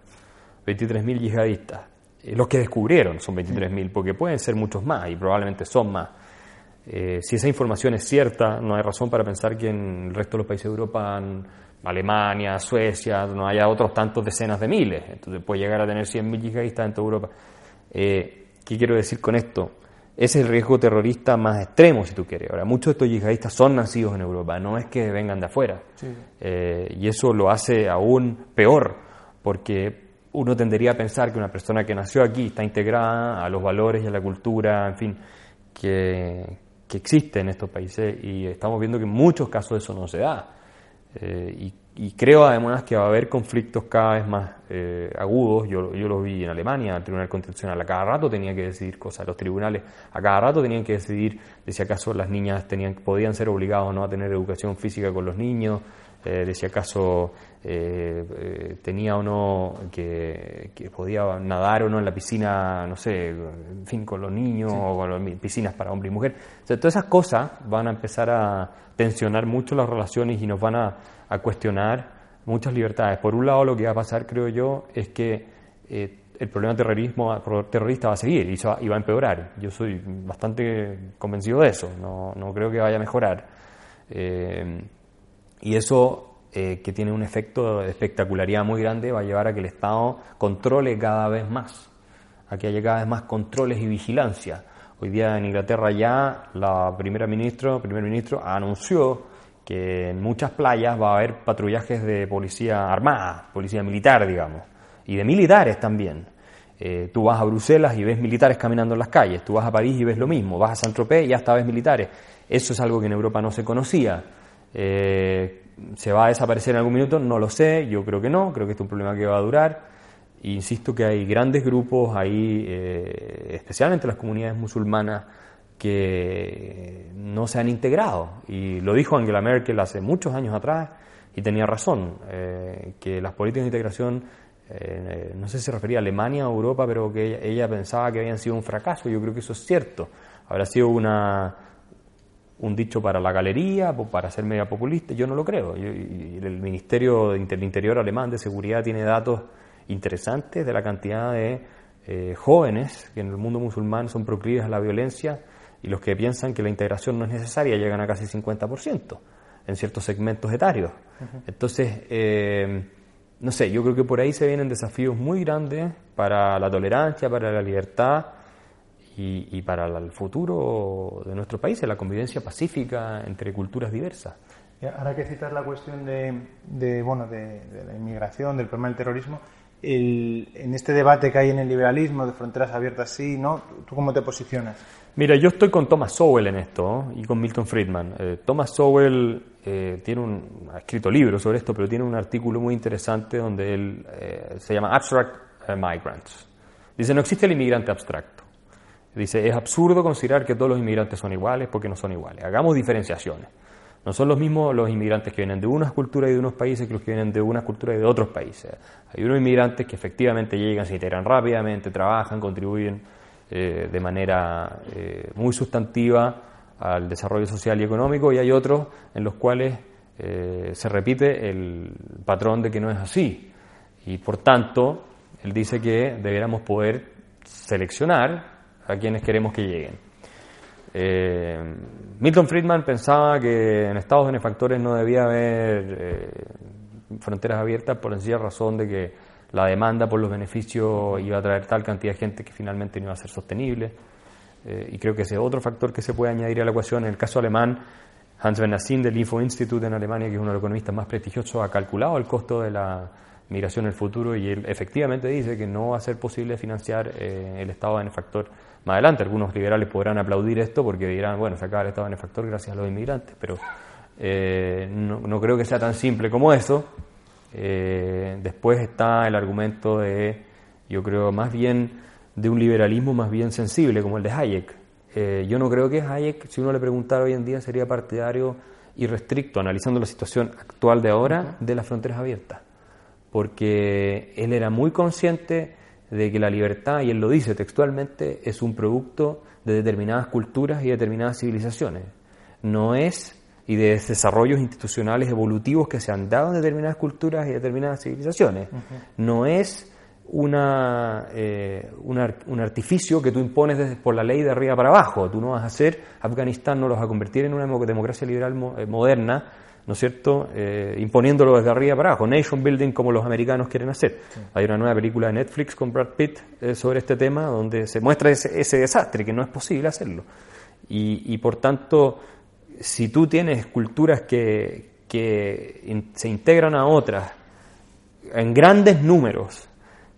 23.000 yihadistas. Eh, los que descubrieron son 23.000, porque pueden ser muchos más y probablemente son más. Eh, si esa información es cierta, no hay razón para pensar que en el resto de los países de Europa, Alemania, Suecia, no haya otros tantos decenas de miles. Entonces puede llegar a tener 100.000 yihadistas en toda Europa. Eh, ¿Qué quiero decir con esto? Es el riesgo terrorista más extremo, si tú quieres. Ahora, muchos de estos yihadistas son nacidos en Europa, no es que vengan de afuera. Eh, y eso lo hace aún peor, porque uno tendería a pensar que una persona que nació aquí está integrada a los valores y a la cultura, en fin, que, que existe en estos países y estamos viendo que en muchos casos eso no se da. Eh, y, y, creo además que va a haber conflictos cada vez más eh, agudos. Yo, yo los vi en Alemania, el Tribunal Constitucional a cada rato tenía que decidir cosas, los tribunales a cada rato tenían que decidir de si acaso las niñas tenían, podían ser obligadas o no a tener educación física con los niños, eh, de si acaso eh, eh, tenía o no que, podía nadar o no en la piscina, no sé, en fin, con los niños o con las piscinas para hombre y mujer. todas esas cosas van a empezar a tensionar mucho las relaciones y nos van a, cuestionar muchas libertades. Por un lado, lo que va a pasar, creo yo, es que eh, el problema terrorismo, terrorista va a seguir y, va, a empeorar. Yo soy bastante convencido de eso, no, no creo que vaya a mejorar. y eso eh, que tiene un efecto de espectacularidad muy grande, va a llevar a que el Estado controle cada vez más, a que haya cada vez más controles y vigilancia. Hoy día en Inglaterra ya la primera ministro, primer ministro anunció que en muchas playas va a haber patrullajes de policía armada, policía militar, digamos, y de militares también. Eh, tú vas a Bruselas y ves militares caminando en las calles, tú vas a París y ves lo mismo, vas a Saint-Tropez y hasta ves militares. Eso es algo que en Europa no se conocía. Eh, ¿Se va a desaparecer en algún minuto? No lo sé, yo creo que no, creo que este es un problema que va a durar. Insisto que hay grandes grupos ahí, eh, especialmente las comunidades musulmanas, que no se han integrado. Y lo dijo Angela Merkel hace muchos años atrás y tenía razón, eh, que las políticas de integración, eh, no sé si se refería a Alemania o Europa, pero que ella pensaba que habían sido un fracaso. Yo creo que eso es cierto. Habrá sido una un dicho para la galería, para ser media populista, yo no lo creo. el Ministerio del Interior alemán de Seguridad tiene datos interesantes de la cantidad de eh, jóvenes que en el mundo musulmán son proclives a la violencia y los que piensan que la integración no es necesaria llegan a casi 50% en ciertos segmentos etarios. Entonces, eh, no sé, yo creo que por ahí se vienen desafíos muy grandes para la tolerancia, para la libertad y, para el futuro de nuestro país, la convivencia pacífica entre culturas diversas. Ahora que citar la cuestión de, bueno, de, la inmigración, del problema del terrorismo, en este debate que hay en el liberalismo, de fronteras abiertas, sí, ¿no? ¿Tú cómo te posicionas? Mira, yo estoy con Thomas Sowell en esto y con Milton Friedman. Eh, Thomas Sowell eh, tiene un, ha escrito libros sobre esto, pero tiene un artículo muy interesante donde él eh, se llama Abstract Migrants. Dice, no existe el inmigrante abstracto. Dice, es absurdo considerar que todos los inmigrantes son iguales porque no son iguales. Hagamos diferenciaciones. No son los mismos los inmigrantes que vienen de unas culturas y de unos países que los que vienen de unas culturas y de otros países. Hay unos inmigrantes que efectivamente llegan, se integran rápidamente, trabajan, contribuyen eh, de manera eh, muy sustantiva al desarrollo social y económico y hay otros en los cuales eh, se repite el patrón de que no es así. Y por tanto, él dice que debiéramos poder seleccionar a quienes queremos que lleguen. Milton Friedman pensaba que en estados benefactores no debía haber fronteras abiertas por sencilla razón de que la demanda por los beneficios iba a traer tal cantidad de gente que finalmente no iba a ser sostenible. Eh, y creo que ese es otro factor que se puede añadir a la ecuación. En el caso alemán, Hans Bernassin del Info Institute en Alemania, que es uno de los economistas más prestigiosos, ha calculado el costo de la migración en el futuro y él efectivamente dice que no va a ser posible financiar el estado benefactor más adelante. Algunos liberales podrán aplaudir esto porque dirán, bueno, se acaba el Estado benefactor gracias a los inmigrantes, pero eh, no, creo que sea tan simple como eso. Eh, después está el argumento de, yo creo, más bien de un liberalismo más bien sensible, como el de Hayek. Eh, yo no creo que Hayek, si uno le preguntara hoy en día, sería partidario y restricto, analizando la situación actual de ahora, de las fronteras abiertas. Porque él era muy consciente de que la libertad, y él lo dice textualmente, es un producto de determinadas culturas y determinadas civilizaciones. No es, y de desarrollos institucionales evolutivos que se han dado en determinadas culturas y determinadas civilizaciones. No es una, eh, un artificio que tú impones desde, por la ley de arriba para abajo. Tú no vas a hacer, Afganistán no lo vas a convertir en una democracia liberal eh, moderna ¿no es cierto?, eh, imponiéndolo desde arriba para abajo, nation building como los americanos quieren hacer. Hay una nueva película de Netflix con Brad Pitt eh, sobre este tema donde se muestra ese, desastre, que no es posible hacerlo. Y, por tanto, si tú tienes culturas que, que se integran a otras en grandes números,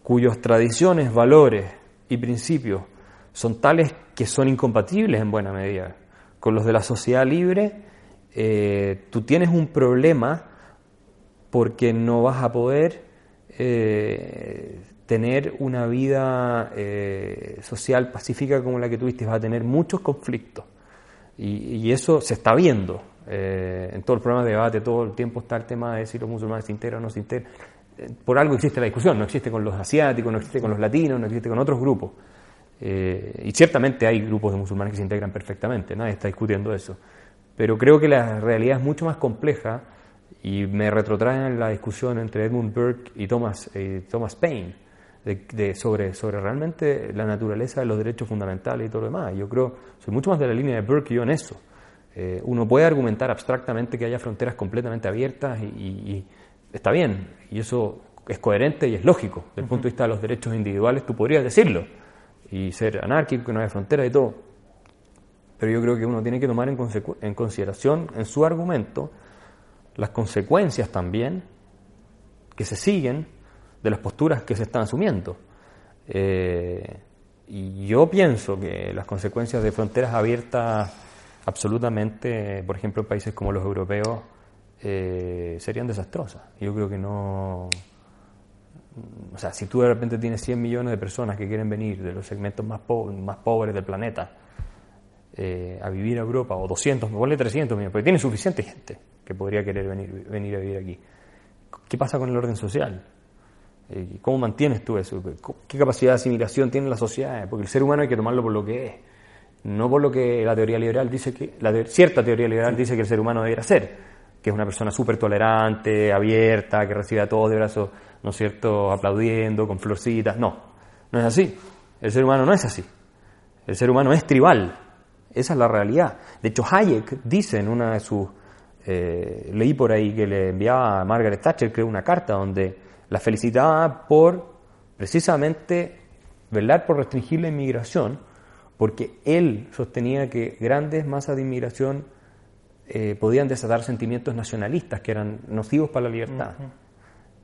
cuyas tradiciones, valores y principios son tales que son incompatibles en buena medida con los de la sociedad libre, eh, tú tienes un problema porque no vas a poder eh, tener una vida eh, social pacífica como la que tuviste, vas a tener muchos conflictos. Y, eso se está viendo. Eh, en todo el programa de debate, todo el tiempo está el tema de si los musulmanes se integran o no se integran. por algo existe la discusión, no existe con los asiáticos, no existe con los latinos, no existe con otros grupos. y ciertamente hay grupos de musulmanes que se integran perfectamente, nadie está discutiendo eso. Pero creo que la realidad es mucho más compleja y me retrotraen la discusión entre Edmund Burke y Thomas, eh, Thomas Paine de, sobre, sobre realmente la naturaleza de los derechos fundamentales y todo lo demás. Yo creo, soy mucho más de la línea de Burke yo en eso. Eh, uno puede argumentar abstractamente que haya fronteras completamente abiertas y, está bien, y eso es coherente y es lógico. Desde el punto de vista de los derechos individuales, tú podrías decirlo y ser anárquico, que no haya fronteras y todo. Pero yo creo que uno tiene que tomar en, en consideración en su argumento las consecuencias también que se siguen de las posturas que se están asumiendo. Eh, y yo pienso que las consecuencias de fronteras abiertas absolutamente, por ejemplo, en países como los europeos, eh, serían desastrosas. Yo creo que no... O sea, si tú de repente tienes 100 millones de personas que quieren venir de los segmentos más, pobres del planeta eh, a vivir a Europa, o 200, me vuelve 300 millones, porque tiene suficiente gente que podría querer venir, venir a vivir aquí. ¿Qué pasa con el orden social? Eh, ¿Cómo mantienes tú eso? ¿Qué capacidad de asimilación tiene la sociedad? Porque el ser humano hay que tomarlo por lo que es, no por lo que la teoría liberal dice que, cierta teoría liberal dice que el ser humano debería ser, que es una persona súper tolerante, abierta, que recibe a todos de brazos, ¿no es cierto?, aplaudiendo, con florcitas. No, no es así. El ser humano no es así. El ser humano es tribal. Esa es la realidad. De hecho, Hayek dice en una de sus eh, leí por ahí que le enviaba a Margaret Thatcher, creo, una carta donde la felicitaba por precisamente velar por restringir la inmigración, porque él sostenía que grandes masas de inmigración eh, podían desatar sentimientos nacionalistas que eran nocivos para la libertad.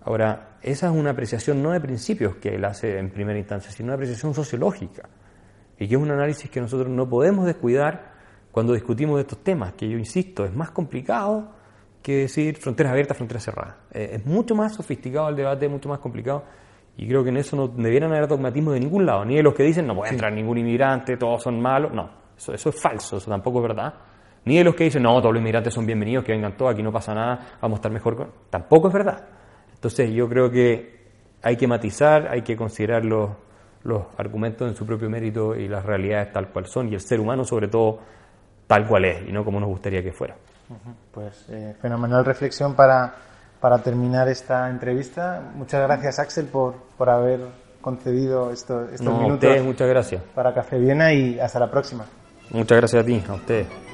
Ahora, esa es una apreciación no de principios que él hace en primera instancia, sino una apreciación sociológica, y que es un análisis que nosotros no podemos descuidar cuando discutimos de estos temas, que yo insisto, es más complicado que decir fronteras abiertas, fronteras cerradas. Eh, es mucho más sofisticado el debate, mucho más complicado, y creo que en eso no debieran haber dogmatismo de ningún lado, ni de los que dicen no puede entrar ningún inmigrante, todos son malos, no, eso, eso es falso, eso tampoco es verdad. Ni de los que dicen no, todos los inmigrantes son bienvenidos, que vengan todos, aquí no pasa nada, vamos a estar mejor con... Tampoco es verdad. Entonces yo creo que hay que matizar, hay que considerar los, los argumentos en su propio mérito y las realidades tal cual son, y el ser humano sobre todo tal cual es y no como nos gustaría que fuera. Pues eh, fenomenal reflexión para, para terminar esta entrevista. Muchas gracias Axel por, por haber concedido estos, estos minutos. muchas gracias. Para Café Viena y hasta la próxima. Muchas gracias a ti, a ustedes.